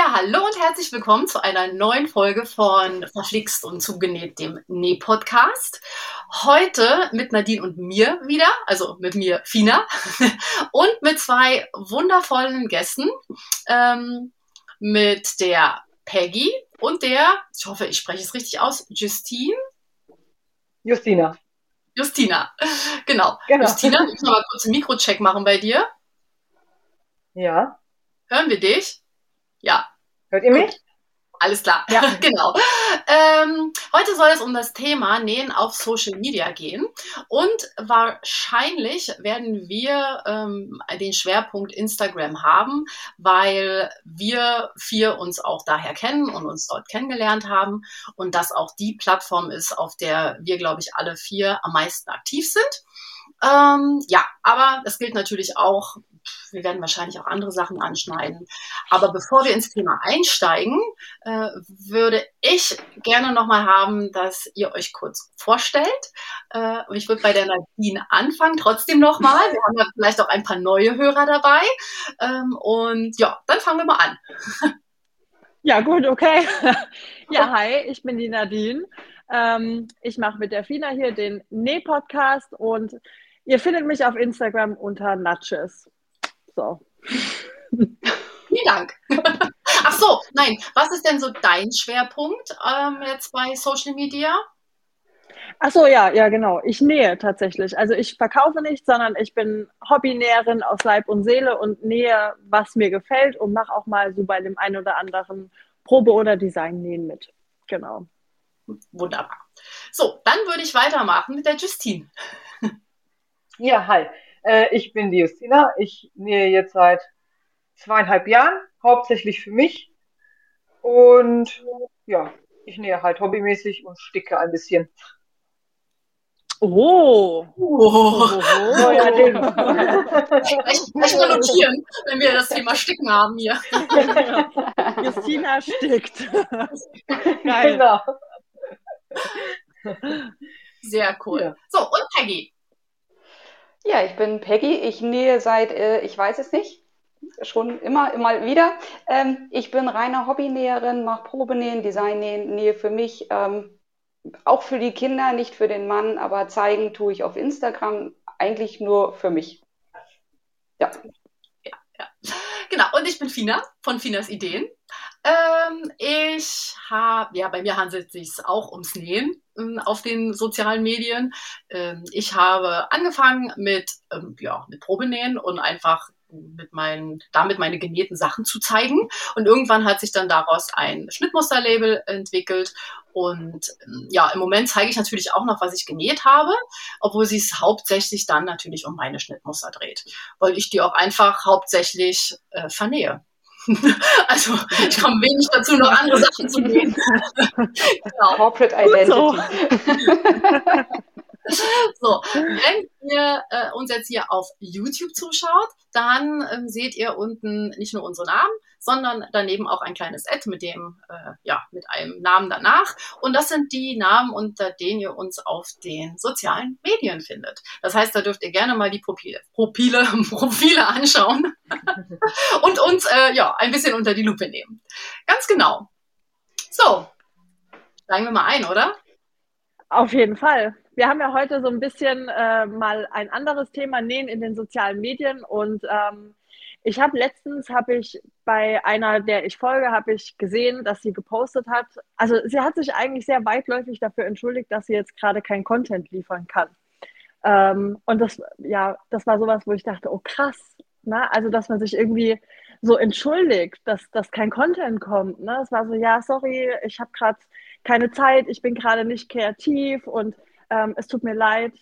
Ja, hallo und herzlich willkommen zu einer neuen Folge von Verflixt und zugenäht, dem Näh-Podcast. Heute mit Nadine und mir wieder, also mit mir Fina und mit zwei wundervollen Gästen, ähm, mit der Peggy und der, ich hoffe, ich spreche es richtig aus, Justine. Justina. Justina, genau. genau. Justina, ich muss mal kurz einen Mikrocheck machen bei dir. Ja. Hören wir dich? Ja. Hört ihr mich? Alles klar, ja. genau. Ähm, heute soll es um das Thema Nähen auf Social Media gehen und wahrscheinlich werden wir ähm, den Schwerpunkt Instagram haben, weil wir vier uns auch daher kennen und uns dort kennengelernt haben und das auch die Plattform ist, auf der wir, glaube ich, alle vier am meisten aktiv sind. Ähm, ja, aber das gilt natürlich auch wir werden wahrscheinlich auch andere Sachen anschneiden. Aber bevor wir ins Thema einsteigen, äh, würde ich gerne nochmal haben, dass ihr euch kurz vorstellt. Äh, und ich würde bei der Nadine anfangen, trotzdem nochmal. Wir haben ja vielleicht auch ein paar neue Hörer dabei. Ähm, und ja, dann fangen wir mal an. Ja, gut, okay. Ja, hi, ich bin die Nadine. Ähm, ich mache mit der Fina hier den Näh-Podcast und ihr findet mich auf Instagram unter Nutches. So. Vielen Dank. Ach so, nein. Was ist denn so dein Schwerpunkt ähm, jetzt bei Social Media? Ach so, ja, ja, genau. Ich nähe tatsächlich. Also ich verkaufe nicht, sondern ich bin Hobbynäherin aus Leib und Seele und nähe, was mir gefällt und mache auch mal so bei dem einen oder anderen Probe- oder Design-Nähen mit. Genau. Wunderbar. So, dann würde ich weitermachen mit der Justine. Ja, hi. Äh, ich bin die Justina. Ich nähe jetzt seit zweieinhalb Jahren, hauptsächlich für mich. Und ja, ich nähe halt hobbymäßig und sticke ein bisschen. Oh. Oh. oh. oh ja, den. Vielleicht mal notieren, wenn wir das Thema Sticken haben hier. Justina stickt. Geil. Genau. Sehr cool. Ja. So, und Peggy. Ja, ich bin Peggy. Ich nähe seit, äh, ich weiß es nicht, schon immer, immer wieder. Ähm, ich bin reine Hobbynäherin, mache Probenähen, Designnähen, nähe für mich, ähm, auch für die Kinder, nicht für den Mann, aber zeigen tue ich auf Instagram eigentlich nur für mich. Ja. Ja, ja. Genau, und ich bin Fina von Finas Ideen. Ähm, ich habe, ja, bei mir handelt es sich auch ums Nähen auf den sozialen Medien. Ähm, ich habe angefangen mit, ähm, ja, mit Probenähen und einfach mit meinen, damit meine genähten Sachen zu zeigen. Und irgendwann hat sich dann daraus ein Schnittmusterlabel entwickelt. Und ähm, ja, im Moment zeige ich natürlich auch noch, was ich genäht habe, obwohl sie es hauptsächlich dann natürlich um meine Schnittmuster dreht, weil ich die auch einfach hauptsächlich äh, vernähe. Also ich komme wenig dazu, noch andere Sachen zu nehmen. genau. Corporate Identity. So, wenn ihr äh, uns jetzt hier auf YouTube zuschaut, dann ähm, seht ihr unten nicht nur unsere Namen, sondern daneben auch ein kleines Ad mit dem, äh, ja, mit einem Namen danach. Und das sind die Namen, unter denen ihr uns auf den sozialen Medien findet. Das heißt, da dürft ihr gerne mal die Profile, Profile, Profile anschauen und uns äh, ja ein bisschen unter die Lupe nehmen. Ganz genau. So, steigen wir mal ein, oder? Auf jeden Fall. Wir haben ja heute so ein bisschen äh, mal ein anderes Thema, Nähen in den sozialen Medien. Und ähm, ich habe letztens, habe ich bei einer, der ich folge, habe ich gesehen, dass sie gepostet hat. Also sie hat sich eigentlich sehr weitläufig dafür entschuldigt, dass sie jetzt gerade kein Content liefern kann. Ähm, und das, ja, das war sowas, wo ich dachte, oh krass, ne? also dass man sich irgendwie so entschuldigt, dass, dass kein Content kommt. Ne? Es war so, ja, sorry, ich habe gerade keine Zeit, ich bin gerade nicht kreativ und ähm, es tut mir leid,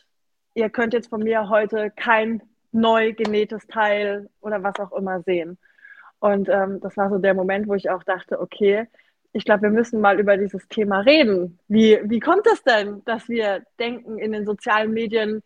ihr könnt jetzt von mir heute kein neu genähtes Teil oder was auch immer sehen. Und ähm, das war so der Moment, wo ich auch dachte, okay, ich glaube, wir müssen mal über dieses Thema reden. Wie, wie kommt es denn, dass wir denken, in den sozialen Medien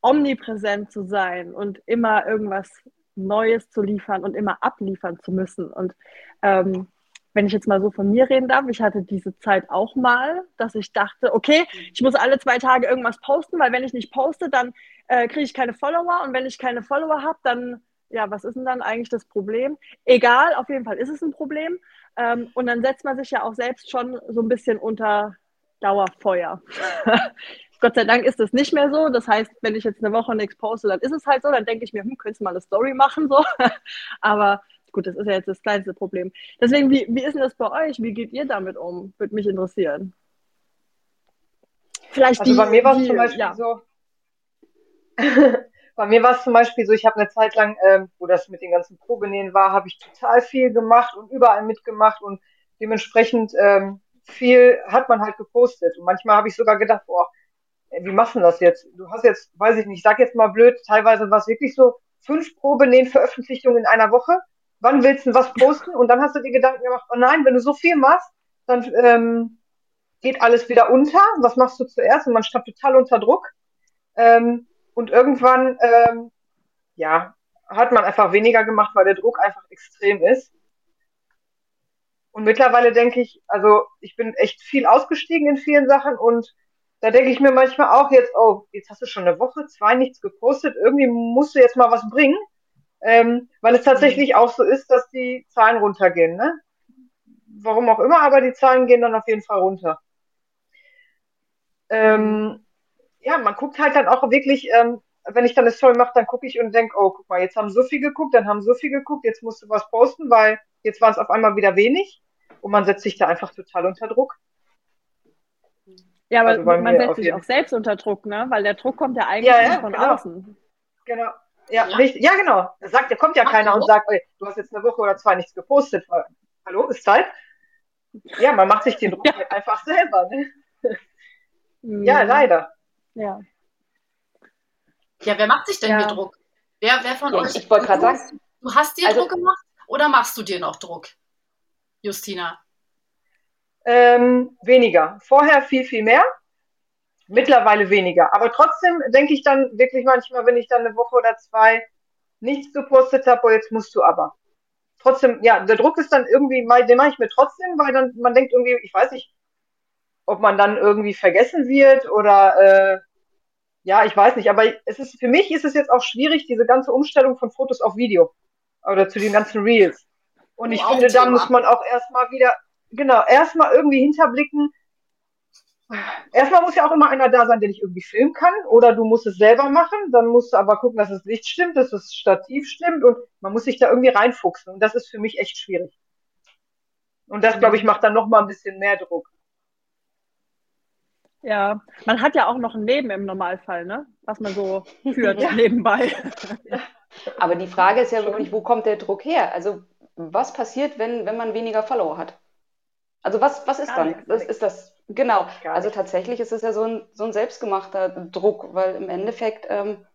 omnipräsent zu sein und immer irgendwas Neues zu liefern und immer abliefern zu müssen? Und ähm, wenn ich jetzt mal so von mir reden darf, ich hatte diese Zeit auch mal, dass ich dachte, okay, ich muss alle zwei Tage irgendwas posten, weil wenn ich nicht poste, dann äh, kriege ich keine Follower und wenn ich keine Follower habe, dann ja, was ist denn dann eigentlich das Problem? Egal, auf jeden Fall ist es ein Problem. Ähm, und dann setzt man sich ja auch selbst schon so ein bisschen unter Dauerfeuer. Gott sei Dank ist das nicht mehr so. Das heißt, wenn ich jetzt eine Woche nichts poste, dann ist es halt so. Dann denke ich mir, hm, könntest du mal eine Story machen? So. Aber gut, das ist ja jetzt das kleinste Problem. Deswegen, wie, wie ist denn das bei euch? Wie geht ihr damit um? Würde mich interessieren. Vielleicht also die, bei mir war es zum Beispiel ja. so. bei mir war es zum Beispiel so, ich habe eine Zeit lang, ähm, wo das mit den ganzen Probenähen war, habe ich total viel gemacht und überall mitgemacht und dementsprechend ähm, viel hat man halt gepostet. Und manchmal habe ich sogar gedacht, boah, wie machst du das jetzt? Du hast jetzt, weiß ich nicht, ich sag jetzt mal blöd, teilweise war es wirklich so fünf Probenähen Veröffentlichungen in einer Woche. Wann willst du was posten? Und dann hast du dir Gedanken gemacht, oh nein, wenn du so viel machst, dann ähm, geht alles wieder unter. Was machst du zuerst? Und man stand total unter Druck. Ähm, und irgendwann, ähm, ja, hat man einfach weniger gemacht, weil der Druck einfach extrem ist. Und mittlerweile denke ich, also ich bin echt viel ausgestiegen in vielen Sachen und da denke ich mir manchmal auch jetzt, oh, jetzt hast du schon eine Woche, zwei nichts gepostet, irgendwie musst du jetzt mal was bringen, ähm, weil es tatsächlich auch so ist, dass die Zahlen runtergehen, ne? Warum auch immer, aber die Zahlen gehen dann auf jeden Fall runter. Ähm, ja, man guckt halt dann auch wirklich, ähm, wenn ich dann eine Story mache, dann gucke ich und denke, oh, guck mal, jetzt haben so viel geguckt, dann haben so viel geguckt, jetzt musst du was posten, weil jetzt war es auf einmal wieder wenig und man setzt sich da einfach total unter Druck. Ja, aber also man setzt sich auch selbst unter Druck, ne? Weil der Druck kommt ja eigentlich ja, ja, von genau. außen. Genau. Ja, ja. Richtig. ja genau. Da sagt, da kommt ja Ach, keiner und sagt, ey, du hast jetzt eine Woche oder zwei nichts gepostet. Hallo, ist Zeit? Ja, man macht sich den Druck halt einfach selber, ne? Ja, mhm. leider. Ja. Ja, wer macht sich denn ja. hier Druck? Wer, wer von ja, euch? Ich wollte gerade sagen. Du hast dir also, Druck gemacht oder machst du dir noch Druck, Justina? Ähm, weniger. Vorher viel, viel mehr. Mittlerweile weniger. Aber trotzdem denke ich dann wirklich manchmal, wenn ich dann eine Woche oder zwei nichts gepostet habe, oh, jetzt musst du aber. Trotzdem, ja, der Druck ist dann irgendwie, den mache ich mir trotzdem, weil dann man denkt irgendwie, ich weiß nicht, ob man dann irgendwie vergessen wird oder äh, ja, ich weiß nicht, aber es ist für mich ist es jetzt auch schwierig, diese ganze Umstellung von Fotos auf Video oder zu den ganzen Reels. Und ich oh, finde, da muss man auch erstmal wieder, genau, erstmal irgendwie hinterblicken. Erstmal muss ja auch immer einer da sein, der dich irgendwie filmen kann, oder du musst es selber machen, dann musst du aber gucken, dass das Licht stimmt, dass das Stativ stimmt und man muss sich da irgendwie reinfuchsen. Und das ist für mich echt schwierig. Und das, glaube ich, macht dann nochmal ein bisschen mehr Druck. Ja, man hat ja auch noch ein Leben im Normalfall, ne? Was man so führt ja. nebenbei. Aber die Frage ist ja wirklich, wo kommt der Druck her? Also was passiert, wenn, wenn man weniger Follower hat? Also was, was ist Gar dann? Was ist das? Genau. Also tatsächlich ist es ja so ein, so ein selbstgemachter Druck, weil im Endeffekt ähm,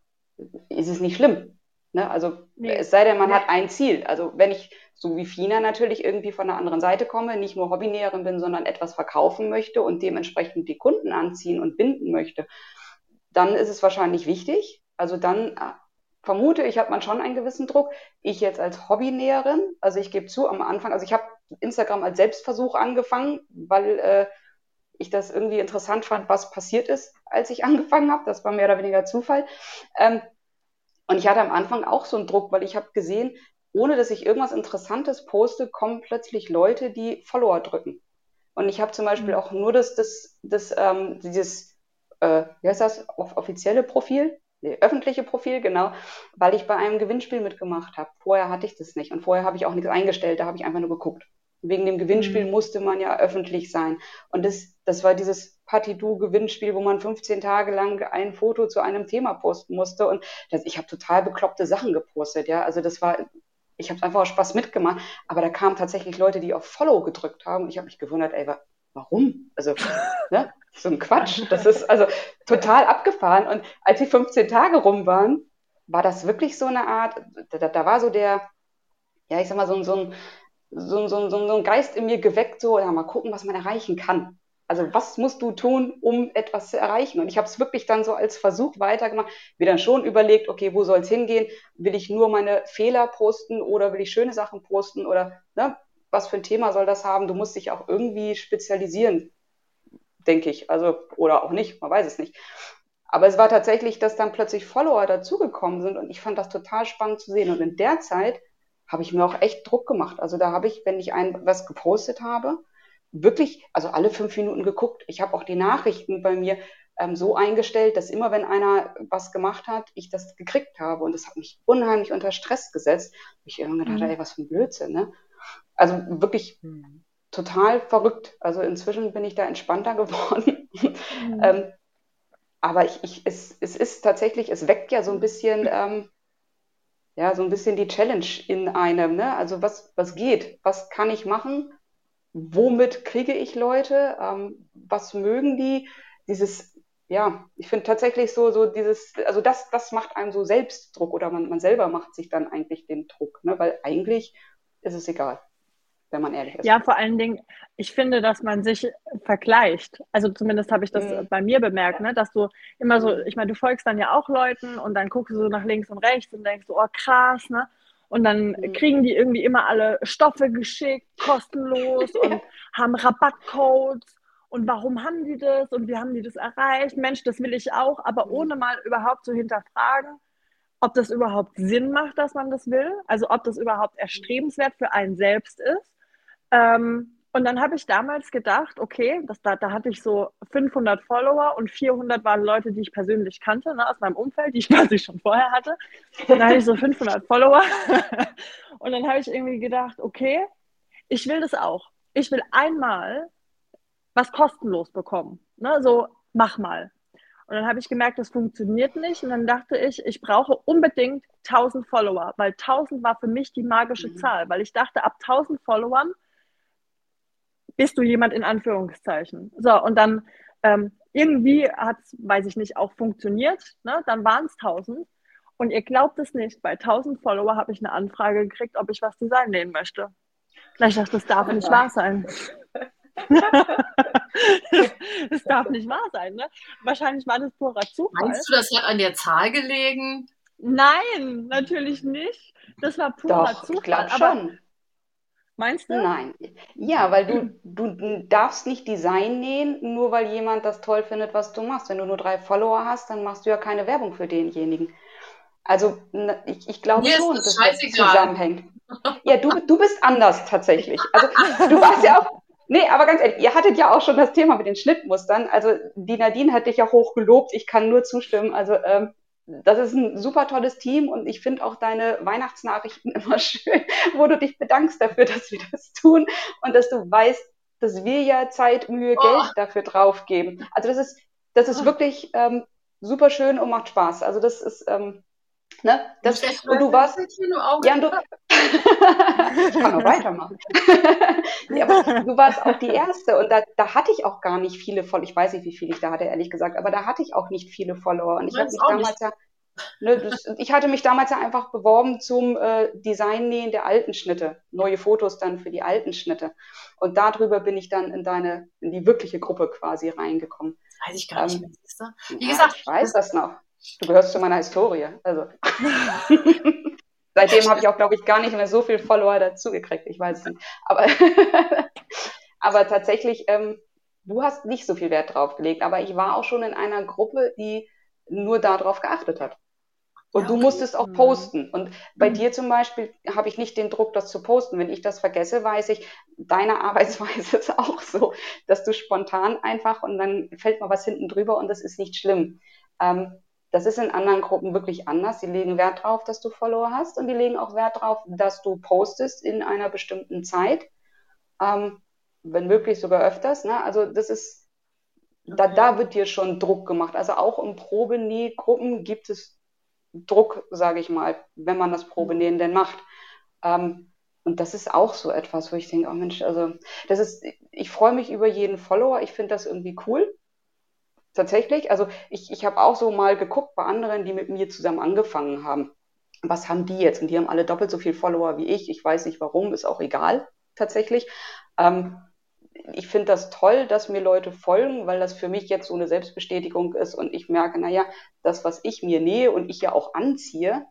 ist es nicht schlimm. Ne? Also nee. es sei denn, man nee. hat ein Ziel. Also wenn ich so wie Fina natürlich irgendwie von der anderen Seite komme, nicht nur Hobbynäherin bin, sondern etwas verkaufen möchte und dementsprechend die Kunden anziehen und binden möchte, dann ist es wahrscheinlich wichtig. Also dann äh, vermute ich, hat man schon einen gewissen Druck. Ich jetzt als Hobbynäherin, also ich gebe zu, am Anfang, also ich habe Instagram als Selbstversuch angefangen, weil äh, ich das irgendwie interessant fand, was passiert ist, als ich angefangen habe. Das war mehr oder weniger Zufall. Ähm, und ich hatte am Anfang auch so einen Druck, weil ich habe gesehen, ohne dass ich irgendwas Interessantes poste, kommen plötzlich Leute, die Follower drücken. Und ich habe zum Beispiel mhm. auch nur das, das, das ähm, dieses, äh, wie heißt das, offizielle Profil, nee, öffentliche Profil, genau, weil ich bei einem Gewinnspiel mitgemacht habe. Vorher hatte ich das nicht und vorher habe ich auch nichts eingestellt, da habe ich einfach nur geguckt. Wegen dem Gewinnspiel mhm. musste man ja öffentlich sein. Und das, das war dieses Party-Do-Gewinnspiel, wo man 15 Tage lang ein Foto zu einem Thema posten musste. Und das, ich habe total bekloppte Sachen gepostet, ja. Also das war ich habe einfach Spaß mitgemacht, aber da kamen tatsächlich Leute, die auf Follow gedrückt haben und ich habe mich gewundert, ey, warum? Also, ne? So ein Quatsch. Das ist also total abgefahren. Und als die 15 Tage rum waren, war das wirklich so eine Art, da, da war so der, ja, ich sag mal, so, so, ein, so, so, so, so ein Geist in mir geweckt, so, ja, mal gucken, was man erreichen kann. Also was musst du tun, um etwas zu erreichen? Und ich habe es wirklich dann so als Versuch weitergemacht, mir dann schon überlegt, okay, wo soll es hingehen? Will ich nur meine Fehler posten oder will ich schöne Sachen posten oder ne, was für ein Thema soll das haben? Du musst dich auch irgendwie spezialisieren, denke ich. Also, oder auch nicht, man weiß es nicht. Aber es war tatsächlich, dass dann plötzlich Follower dazugekommen sind und ich fand das total spannend zu sehen. Und in der Zeit habe ich mir auch echt Druck gemacht. Also da habe ich, wenn ich ein was gepostet habe, wirklich, also alle fünf Minuten geguckt. Ich habe auch die Nachrichten bei mir ähm, so eingestellt, dass immer wenn einer was gemacht hat, ich das gekriegt habe. Und das hat mich unheimlich unter Stress gesetzt. Ich habe gedacht, mhm. ey, was für ein Blödsinn, ne? Also wirklich mhm. total verrückt. Also inzwischen bin ich da entspannter geworden. Mhm. ähm, aber ich, ich, es, es ist tatsächlich, es weckt ja so ein bisschen, ähm, ja, so ein bisschen die Challenge in einem, ne? Also was, was geht? Was kann ich machen? Womit kriege ich Leute? Ähm, was mögen die? Dieses, ja, ich finde tatsächlich so, so dieses, also das, das macht einem so Selbstdruck oder man, man selber macht sich dann eigentlich den Druck, ne? Weil eigentlich ist es egal wenn man ehrlich ist. Ja, vor allen Dingen, ich finde, dass man sich vergleicht. Also zumindest habe ich das mhm. bei mir bemerkt, ne? dass du immer so, ich meine, du folgst dann ja auch Leuten und dann guckst du so nach links und rechts und denkst so, oh krass, ne? Und dann mhm. kriegen die irgendwie immer alle Stoffe geschickt, kostenlos und haben Rabattcodes. Und warum haben die das? Und wie haben die das erreicht? Mensch, das will ich auch, aber mhm. ohne mal überhaupt zu hinterfragen, ob das überhaupt Sinn macht, dass man das will. Also ob das überhaupt erstrebenswert für einen selbst ist. Ähm, und dann habe ich damals gedacht, okay, das, da, da hatte ich so 500 Follower und 400 waren Leute, die ich persönlich kannte, ne, aus meinem Umfeld, die ich quasi schon vorher hatte. Und dann hatte ich so 500 Follower. und dann habe ich irgendwie gedacht, okay, ich will das auch. Ich will einmal was kostenlos bekommen. Ne, so, mach mal. Und dann habe ich gemerkt, das funktioniert nicht. Und dann dachte ich, ich brauche unbedingt 1000 Follower, weil 1000 war für mich die magische mhm. Zahl, weil ich dachte, ab 1000 Followern bist du jemand in Anführungszeichen. So, und dann ähm, irgendwie hat es, weiß ich nicht, auch funktioniert. Ne? Dann waren es 1000. Und ihr glaubt es nicht, bei 1000 Follower habe ich eine Anfrage gekriegt, ob ich was Design nähen möchte. Ich dachte, das darf nicht wahr sein. das darf nicht wahr sein, ne? Wahrscheinlich war das purer Zufall. Meinst du, das hat an der Zahl gelegen? Nein, natürlich nicht. Das war purer Doch, Zufall. Ich schon. Meinst du? Nein. Ja, weil du, du darfst nicht Design nähen, nur weil jemand das toll findet, was du machst. Wenn du nur drei Follower hast, dann machst du ja keine Werbung für denjenigen. Also ich, ich glaube Mir schon, dass das das zusammenhängt. Ja, du, du bist anders tatsächlich. Also du warst ja auch. Nee, aber ganz ehrlich, ihr hattet ja auch schon das Thema mit den Schnittmustern. Also die Nadine hat dich ja hoch gelobt. Ich kann nur zustimmen. Also ähm, das ist ein super tolles Team und ich finde auch deine Weihnachtsnachrichten immer schön, wo du dich bedankst dafür, dass wir das tun und dass du weißt, dass wir ja Zeit, Mühe, oh. Geld dafür draufgeben. Also das ist, das ist oh. wirklich ähm, super schön und macht Spaß. Also das ist, ähm, ne, das, und du warst, ja, und du, ich kann noch weitermachen. ja, aber du warst auch die Erste und da, da hatte ich auch gar nicht viele Follower. Ich weiß nicht, wie viele ich da hatte, ehrlich gesagt, aber da hatte ich auch nicht viele Follower. Und ich habe mich damals ja, ne, das, ich hatte mich damals ja einfach beworben zum äh, Designnähen der alten Schnitte. Neue Fotos dann für die alten Schnitte. Und darüber bin ich dann in deine, in die wirkliche Gruppe quasi reingekommen. Weiß ich gar nicht ähm, mehr. Wie ja, gesagt, ich weiß das noch. Du gehörst zu meiner Historie. Also. Seitdem habe ich auch, glaube ich, gar nicht mehr so viel Follower dazugekriegt. Ich weiß es nicht. Aber, aber tatsächlich, ähm, du hast nicht so viel Wert drauf gelegt. Aber ich war auch schon in einer Gruppe, die nur darauf geachtet hat. Und ja, okay. du musstest auch mhm. posten. Und bei mhm. dir zum Beispiel habe ich nicht den Druck, das zu posten. Wenn ich das vergesse, weiß ich, deine Arbeitsweise ist auch so, dass du spontan einfach und dann fällt mal was hinten drüber und das ist nicht schlimm. Ähm, das ist in anderen Gruppen wirklich anders. Die legen Wert darauf, dass du Follower hast und die legen auch Wert darauf, dass du postest in einer bestimmten Zeit. Ähm, wenn möglich sogar öfters. Ne? Also das ist, okay. da, da wird dir schon Druck gemacht. Also auch im Probenäh-Gruppen gibt es Druck, sage ich mal, wenn man das Probenähen denn macht. Ähm, und das ist auch so etwas, wo ich denke, oh Mensch, also das ist, ich freue mich über jeden Follower. Ich finde das irgendwie cool. Tatsächlich, also ich, ich habe auch so mal geguckt bei anderen, die mit mir zusammen angefangen haben. Was haben die jetzt? Und die haben alle doppelt so viel Follower wie ich. Ich weiß nicht warum, ist auch egal tatsächlich. Ähm, ich finde das toll, dass mir Leute folgen, weil das für mich jetzt so eine Selbstbestätigung ist und ich merke, naja, das, was ich mir nähe und ich ja auch anziehe,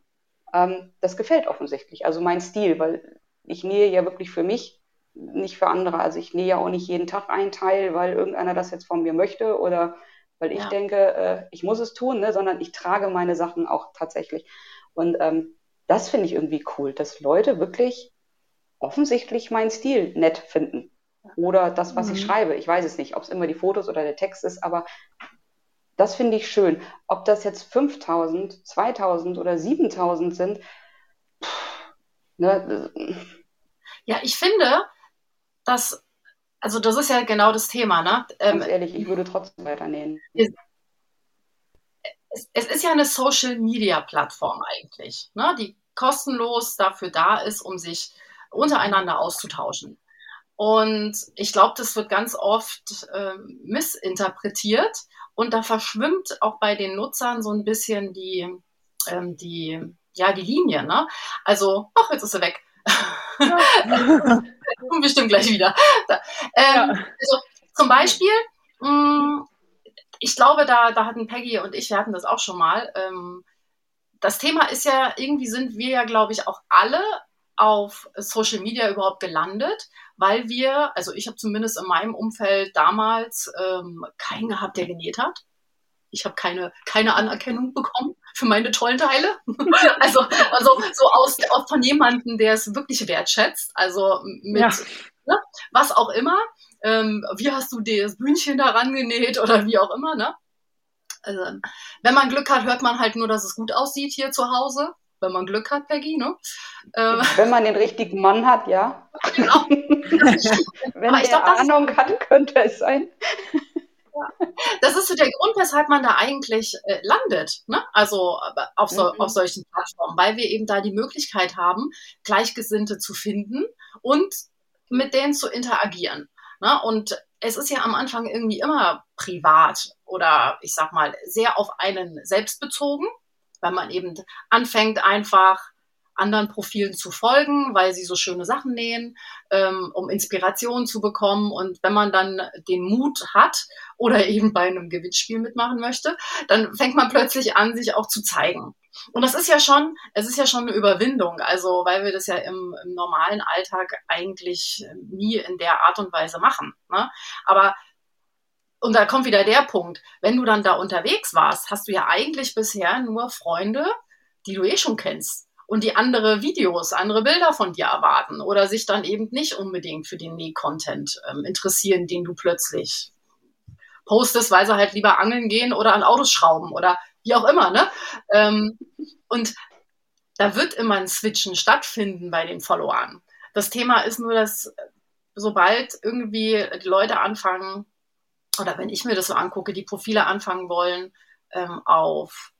ähm, das gefällt offensichtlich. Also mein Stil, weil ich nähe ja wirklich für mich, nicht für andere. Also ich nähe ja auch nicht jeden Tag einen Teil, weil irgendeiner das jetzt von mir möchte oder weil ich ja. denke, äh, ich muss es tun, ne, sondern ich trage meine Sachen auch tatsächlich. Und ähm, das finde ich irgendwie cool, dass Leute wirklich offensichtlich meinen Stil nett finden. Oder das, was mhm. ich schreibe. Ich weiß es nicht, ob es immer die Fotos oder der Text ist, aber das finde ich schön. Ob das jetzt 5000, 2000 oder 7000 sind, pff, ne, ja, ich finde, dass, also das ist ja genau das Thema, ne? Ähm, Ganz ehrlich, ich würde trotzdem weiternähen. Es, es ist ja eine Social-Media-Plattform eigentlich, ne? die kostenlos dafür da ist, um sich untereinander auszutauschen. Und ich glaube, das wird ganz oft äh, missinterpretiert und da verschwimmt auch bei den Nutzern so ein bisschen die, ähm, die, ja, die Linie. Ne? Also, ach, jetzt ist sie weg. Ja. Bestimmt gleich wieder. Ähm, also, zum Beispiel, mh, mm, ich glaube, da, da hatten Peggy und ich, wir hatten das auch schon mal. Ähm, das Thema ist ja, irgendwie sind wir ja, glaube ich, auch alle auf Social Media überhaupt gelandet, weil wir, also ich habe zumindest in meinem Umfeld damals ähm, keinen gehabt, der genäht hat. Ich habe keine, keine Anerkennung bekommen für meine tollen Teile. also, also so aus, aus von jemandem, der es wirklich wertschätzt. Also mit ja. ne, was auch immer. Ähm, wie hast du das Bühnchen daran genäht oder wie auch immer, ne? Also, wenn man Glück hat, hört man halt nur, dass es gut aussieht hier zu Hause wenn man Glück hat, Peggy, ne? Äh, wenn man den richtigen Mann hat, ja. Genau. wenn er glaub, Ahnung hat, könnte es sein. Das ist so der Grund, weshalb man da eigentlich äh, landet, ne? also auf, so, mhm. auf solchen Plattformen, weil wir eben da die Möglichkeit haben, Gleichgesinnte zu finden und mit denen zu interagieren. Ne? Und es ist ja am Anfang irgendwie immer privat oder ich sag mal sehr auf einen selbst bezogen weil man eben anfängt einfach anderen Profilen zu folgen, weil sie so schöne Sachen nähen, ähm, um Inspiration zu bekommen. Und wenn man dann den Mut hat oder eben bei einem Gewinnspiel mitmachen möchte, dann fängt man plötzlich an, sich auch zu zeigen. Und das ist ja schon, es ist ja schon eine Überwindung, also weil wir das ja im, im normalen Alltag eigentlich nie in der Art und Weise machen. Ne? Aber und da kommt wieder der Punkt, wenn du dann da unterwegs warst, hast du ja eigentlich bisher nur Freunde, die du eh schon kennst und die andere Videos, andere Bilder von dir erwarten oder sich dann eben nicht unbedingt für den Näh-Content ähm, interessieren, den du plötzlich postest, weil sie halt lieber angeln gehen oder an Autos schrauben oder wie auch immer, ne? Ähm, und da wird immer ein Switchen stattfinden bei den Followern. Das Thema ist nur, dass sobald irgendwie die Leute anfangen, oder wenn ich mir das so angucke, die Profile anfangen wollen ähm, auf,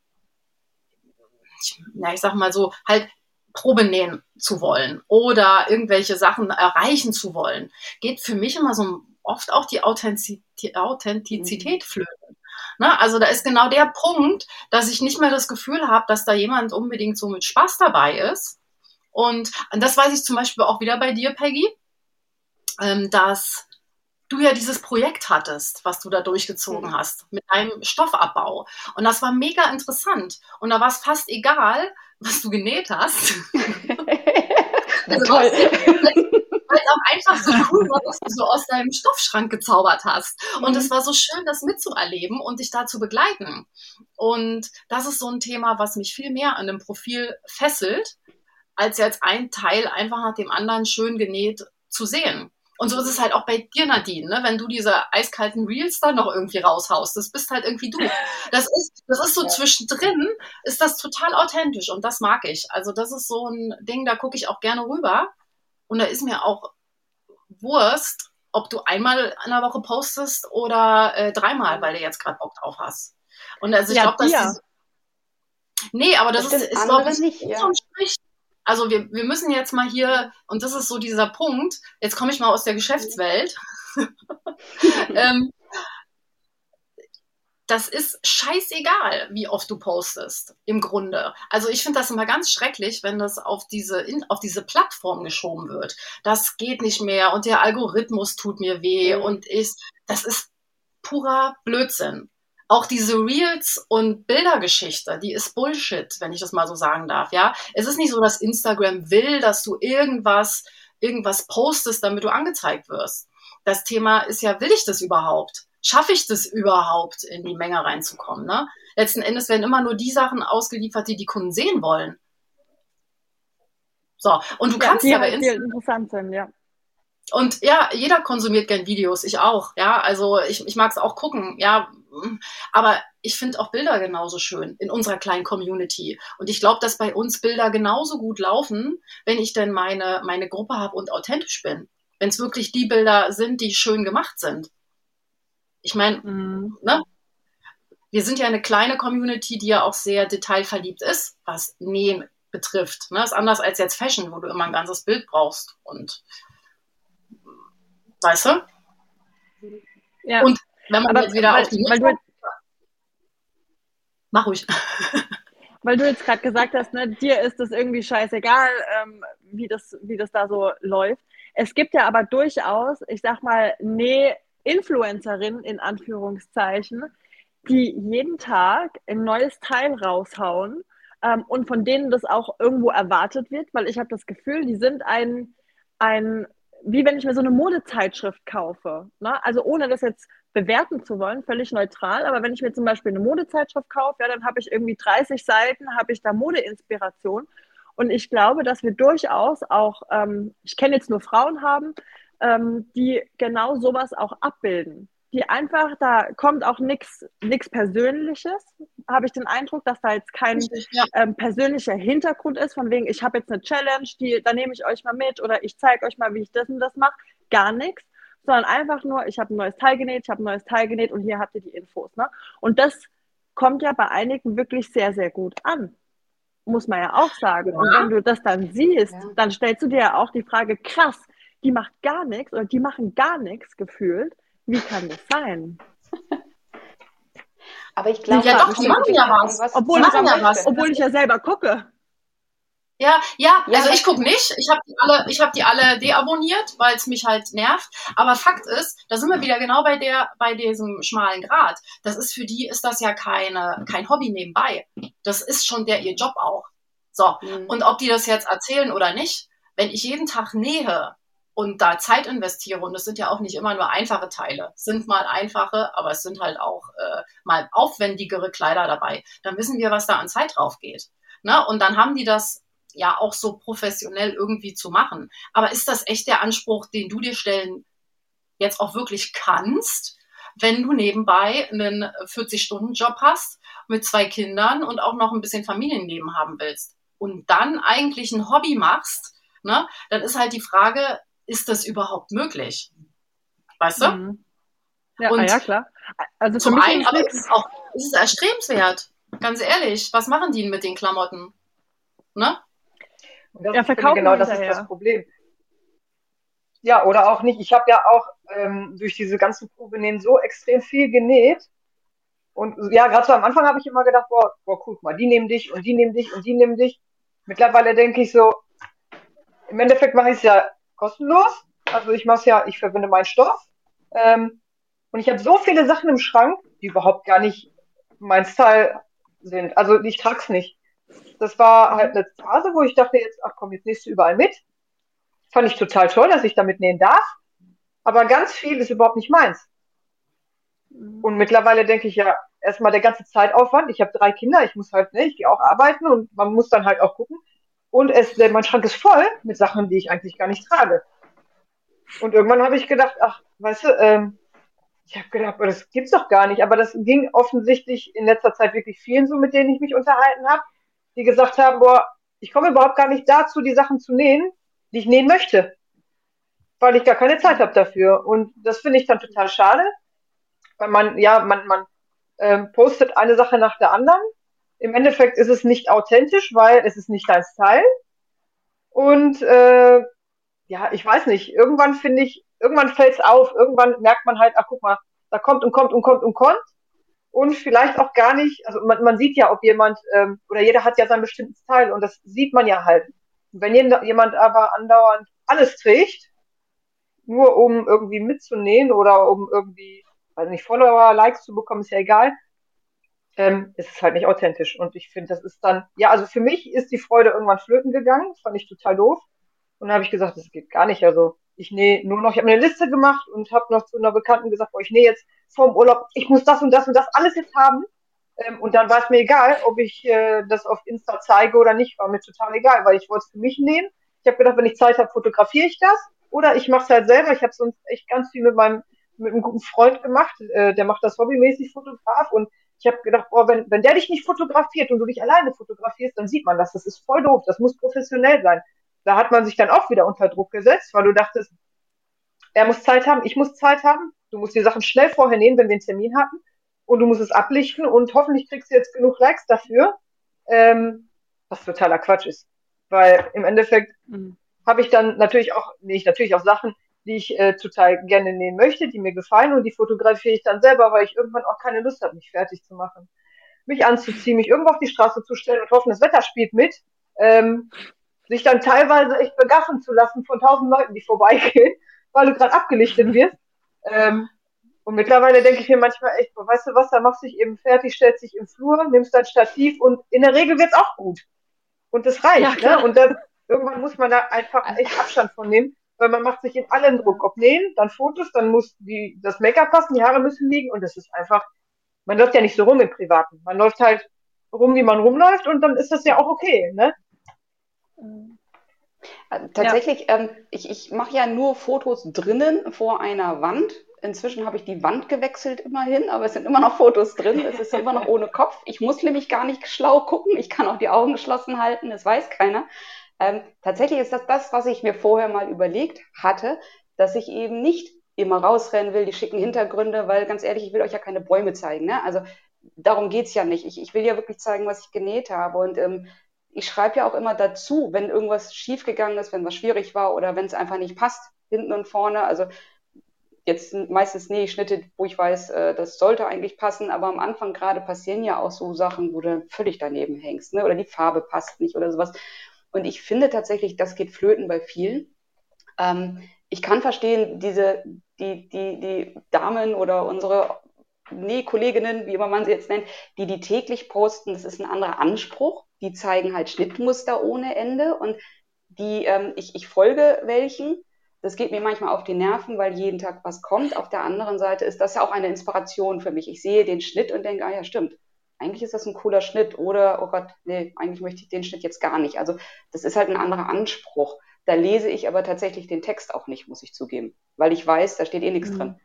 ich, na, ich sag mal so, halt Probe nähen zu wollen oder irgendwelche Sachen erreichen zu wollen, geht für mich immer so oft auch die Authentizität, Authentizität mhm. flöten. Ne? Also da ist genau der Punkt, dass ich nicht mehr das Gefühl habe, dass da jemand unbedingt so mit Spaß dabei ist. Und, das weiß ich zum Beispiel auch wieder bei dir, Peggy, ähm, dass du ja dieses Projekt hattest, was du da durchgezogen mhm. hast, mit deinem Stoffabbau. Und das war mega interessant. Und da war es fast egal, was du genäht hast. also, weil es auch einfach so cool war, dass du so aus deinem Stoffschrank gezaubert hast. Und es mhm. war so schön, das mitzuerleben und dich da zu begleiten. Und das ist so ein Thema, was mich viel mehr an dem Profil fesselt, als jetzt ein Teil einfach nach dem anderen schön genäht zu sehen. Und so ist es halt auch bei dir, Nadine, ne? wenn du diese eiskalten Reels da noch irgendwie raushaust. Das bist halt irgendwie du. Das ist, das ist so ja. zwischendrin, ist das total authentisch und das mag ich. Also das ist so ein Ding, da gucke ich auch gerne rüber. Und da ist mir auch Wurst, ob du einmal in der Woche postest oder äh, dreimal, weil du jetzt gerade Bock drauf hast. Und also ich ja, glaube, das ist. Nee, aber das, das ist, ist glaube ich, nicht, ja. Also wir, wir müssen jetzt mal hier, und das ist so dieser Punkt, jetzt komme ich mal aus der Geschäftswelt. ähm, das ist scheißegal, wie oft du postest, im Grunde. Also ich finde das immer ganz schrecklich, wenn das auf diese, in, auf diese Plattform geschoben wird. Das geht nicht mehr und der Algorithmus tut mir weh mhm. und ich, das ist purer Blödsinn auch diese Reels und Bildergeschichte, die ist Bullshit, wenn ich das mal so sagen darf, ja. Es ist nicht so, dass Instagram will, dass du irgendwas, irgendwas postest, damit du angezeigt wirst. Das Thema ist ja, will ich das überhaupt? schaffe ich das überhaupt, in die Menge reinzukommen? Ne? Letzten Endes werden immer nur die Sachen ausgeliefert, die die Kunden sehen wollen. So, und du ja, kannst ja bei halt interessant sind, ja. Und ja, jeder konsumiert gern Videos, ich auch. Ja, also ich, ich mag es auch gucken, ja. Aber ich finde auch Bilder genauso schön in unserer kleinen Community. Und ich glaube, dass bei uns Bilder genauso gut laufen, wenn ich denn meine, meine Gruppe habe und authentisch bin. Wenn es wirklich die Bilder sind, die schön gemacht sind. Ich meine, mhm. ne? Wir sind ja eine kleine Community, die ja auch sehr detailverliebt ist, was Nähen betrifft. Ne? Ist anders als jetzt Fashion, wo du immer ein ganzes Bild brauchst. Und weißt du? Ja. Und wenn man Aber jetzt wieder weil, auf die weil du, Mach ruhig. Weil du jetzt gerade gesagt hast, ne, dir ist es irgendwie scheißegal, ähm, wie, das, wie das da so läuft. Es gibt ja aber durchaus, ich sag mal, nee, Influencerinnen in Anführungszeichen, die jeden Tag ein neues Teil raushauen ähm, und von denen das auch irgendwo erwartet wird, weil ich habe das Gefühl, die sind ein, ein, wie wenn ich mir so eine Modezeitschrift kaufe. Ne? Also ohne das jetzt bewerten zu wollen, völlig neutral, aber wenn ich mir zum Beispiel eine Modezeitschrift kaufe, ja, dann habe ich irgendwie 30 Seiten, habe ich da Modeinspiration. Und ich glaube, dass wir durchaus auch, ähm, ich kenne jetzt nur Frauen haben, ähm, die genau sowas auch abbilden. Die einfach, da kommt auch nichts Persönliches, habe ich den Eindruck, dass da jetzt kein ja. ähm, persönlicher Hintergrund ist, von wegen, ich habe jetzt eine Challenge, die, da nehme ich euch mal mit oder ich zeige euch mal, wie ich das und das mache. Gar nichts, sondern einfach nur, ich habe ein neues Teil genäht, ich habe ein neues Teil genäht und hier habt ihr die Infos. Ne? Und das kommt ja bei einigen wirklich sehr, sehr gut an muss man ja auch sagen. Ja. Und wenn du das dann siehst, ja. dann stellst du dir ja auch die Frage, krass, die macht gar nichts oder die machen gar nichts gefühlt. Wie kann das sein? Aber ich glaube, ja, doch, die machen ja was. was. Obwohl, ich, ja was. obwohl ich ja selber gucke. Ja, ja, ja, also ich gucke nicht. Ich habe die alle, ich habe die alle deabonniert, weil es mich halt nervt. Aber Fakt ist, da sind wir wieder genau bei der, bei diesem schmalen Grad. Das ist für die ist das ja keine, kein Hobby nebenbei. Das ist schon der ihr Job auch. So. Mhm. Und ob die das jetzt erzählen oder nicht, wenn ich jeden Tag nähe, und da Zeit investiere, und es sind ja auch nicht immer nur einfache Teile, es sind mal einfache, aber es sind halt auch äh, mal aufwendigere Kleider dabei, dann wissen wir, was da an Zeit drauf geht. Ne? Und dann haben die das ja auch so professionell irgendwie zu machen. Aber ist das echt der Anspruch, den du dir stellen jetzt auch wirklich kannst, wenn du nebenbei einen 40-Stunden-Job hast mit zwei Kindern und auch noch ein bisschen Familienleben haben willst und dann eigentlich ein Hobby machst, ne, dann ist halt die Frage, ist das überhaupt möglich? Weißt du? Mhm. Ja, und ja, klar. Also zum einen, aber es ist auch es ist erstrebenswert. Ganz ehrlich, was machen die mit den Klamotten? Ne? Das ja, verkaufen genau das ist das Problem. Ja, oder auch nicht. Ich habe ja auch ähm, durch diese ganzen Probenähen so extrem viel genäht. Und ja, gerade so am Anfang habe ich immer gedacht, boah, boah, guck mal, die nehmen dich und die nehmen dich und die nehmen dich. Mittlerweile denke ich so, im Endeffekt mache ich es ja kostenlos. Also ich mache ja, ich verwende meinen Stoff. Ähm, und ich habe so viele Sachen im Schrank, die überhaupt gar nicht mein Style sind. Also ich trage es nicht. Das war halt eine Phase, wo ich dachte jetzt, ach komm, jetzt nähst du überall mit. Fand ich total toll, dass ich damit nähen darf. Aber ganz viel ist überhaupt nicht meins. Mhm. Und mittlerweile denke ich ja, erstmal der ganze Zeitaufwand. Ich habe drei Kinder, ich muss halt, ne, ich gehe auch arbeiten und man muss dann halt auch gucken, und es, mein Schrank ist voll mit Sachen, die ich eigentlich gar nicht trage. Und irgendwann habe ich gedacht, ach, weißt du, ähm, ich habe gedacht, oh, das gibt's doch gar nicht. Aber das ging offensichtlich in letzter Zeit wirklich vielen so, mit denen ich mich unterhalten habe, die gesagt haben, boah, ich komme überhaupt gar nicht dazu, die Sachen zu nähen, die ich nähen möchte, weil ich gar keine Zeit habe dafür. Und das finde ich dann total schade, weil man, ja, man, man ähm, postet eine Sache nach der anderen im Endeffekt ist es nicht authentisch, weil es ist nicht dein Style. Und äh, ja, ich weiß nicht, irgendwann finde ich, irgendwann fällt es auf, irgendwann merkt man halt, ach guck mal, da kommt und kommt und kommt und kommt. Und vielleicht auch gar nicht, also man, man sieht ja, ob jemand, ähm, oder jeder hat ja seinen bestimmten Style und das sieht man ja halt. wenn jemand aber andauernd alles trägt, nur um irgendwie mitzunähen oder um irgendwie, weiß nicht, Follower, Likes zu bekommen, ist ja egal, ähm, ist es halt nicht authentisch. Und ich finde, das ist dann, ja, also für mich ist die Freude irgendwann flöten gegangen. Das fand ich total doof. Und dann habe ich gesagt, das geht gar nicht. Also ich nähe nur noch, ich habe eine Liste gemacht und habe noch zu einer Bekannten gesagt, oh, ich nähe jetzt vorm Urlaub, ich muss das und das und das alles jetzt haben. Ähm, und dann war es mir egal, ob ich äh, das auf Insta zeige oder nicht, war mir total egal, weil ich wollte es für mich nähen. Ich habe gedacht, wenn ich Zeit habe, fotografiere ich das. Oder ich mache es halt selber. Ich habe sonst echt ganz viel mit meinem mit einem guten Freund gemacht, äh, der macht das hobbymäßig Fotograf und ich habe gedacht, boah, wenn, wenn der dich nicht fotografiert und du dich alleine fotografierst, dann sieht man das. Das ist voll doof, das muss professionell sein. Da hat man sich dann auch wieder unter Druck gesetzt, weil du dachtest, er muss Zeit haben, ich muss Zeit haben, du musst die Sachen schnell vorher nehmen, wenn wir einen Termin hatten und du musst es ablichten und hoffentlich kriegst du jetzt genug Likes dafür, ähm, was totaler Quatsch ist. Weil im Endeffekt mhm. habe ich dann natürlich auch, nee, ich natürlich auch Sachen, die ich äh, total gerne nähen möchte, die mir gefallen und die fotografiere ich dann selber, weil ich irgendwann auch keine Lust habe, mich fertig zu machen. Mich anzuziehen, mich irgendwo auf die Straße zu stellen und hoffen, das Wetter spielt mit. Ähm, sich dann teilweise echt begaffen zu lassen von tausend Leuten, die vorbeigehen, weil du gerade abgelichtet wirst. Ähm, und mittlerweile denke ich mir manchmal echt, weißt du was, da machst du dich eben fertig, stellst dich im Flur, nimmst dein Stativ und in der Regel wird's auch gut. Und das reicht, ja, ne? Und dann irgendwann muss man da einfach echt Abstand von nehmen weil man macht sich in allen Druck. Ob nähen, dann Fotos, dann muss die, das Make-up passen, die Haare müssen liegen und das ist einfach, man läuft ja nicht so rum im Privaten. Man läuft halt rum, wie man rumläuft und dann ist das ja auch okay, ne? Äh, tatsächlich, ja. ähm, ich, ich mache ja nur Fotos drinnen vor einer Wand. Inzwischen habe ich die Wand gewechselt immerhin, aber es sind immer noch Fotos drin. Es ist immer noch ohne Kopf. Ich muss nämlich gar nicht schlau gucken. Ich kann auch die Augen geschlossen halten. Das weiß keiner. Ähm, tatsächlich ist das das, was ich mir vorher mal überlegt hatte, dass ich eben nicht immer rausrennen will, die schicken Hintergründe, weil ganz ehrlich, ich will euch ja keine Bäume zeigen. Ne? Also darum geht's ja nicht. Ich, ich will ja wirklich zeigen, was ich genäht habe. Und ähm, ich schreibe ja auch immer dazu, wenn irgendwas schiefgegangen ist, wenn was schwierig war oder wenn es einfach nicht passt, hinten und vorne. Also jetzt meistens ich Schnitte, wo ich weiß, äh, das sollte eigentlich passen, aber am Anfang gerade passieren ja auch so Sachen, wo du völlig daneben hängst, ne? oder die Farbe passt nicht oder sowas. Und ich finde tatsächlich, das geht flöten bei vielen. Ähm, ich kann verstehen, diese, die, die, die Damen oder unsere nee, Kolleginnen, wie immer man sie jetzt nennt, die die täglich posten, das ist ein anderer Anspruch. Die zeigen halt Schnittmuster ohne Ende und die, ähm, ich, ich folge welchen. Das geht mir manchmal auf die Nerven, weil jeden Tag was kommt. Auf der anderen Seite ist das ja auch eine Inspiration für mich. Ich sehe den Schnitt und denke, ah ja, stimmt eigentlich ist das ein cooler Schnitt oder, oh Gott, nee, eigentlich möchte ich den Schnitt jetzt gar nicht. Also das ist halt ein anderer Anspruch. Da lese ich aber tatsächlich den Text auch nicht, muss ich zugeben, weil ich weiß, da steht eh nichts mhm. drin.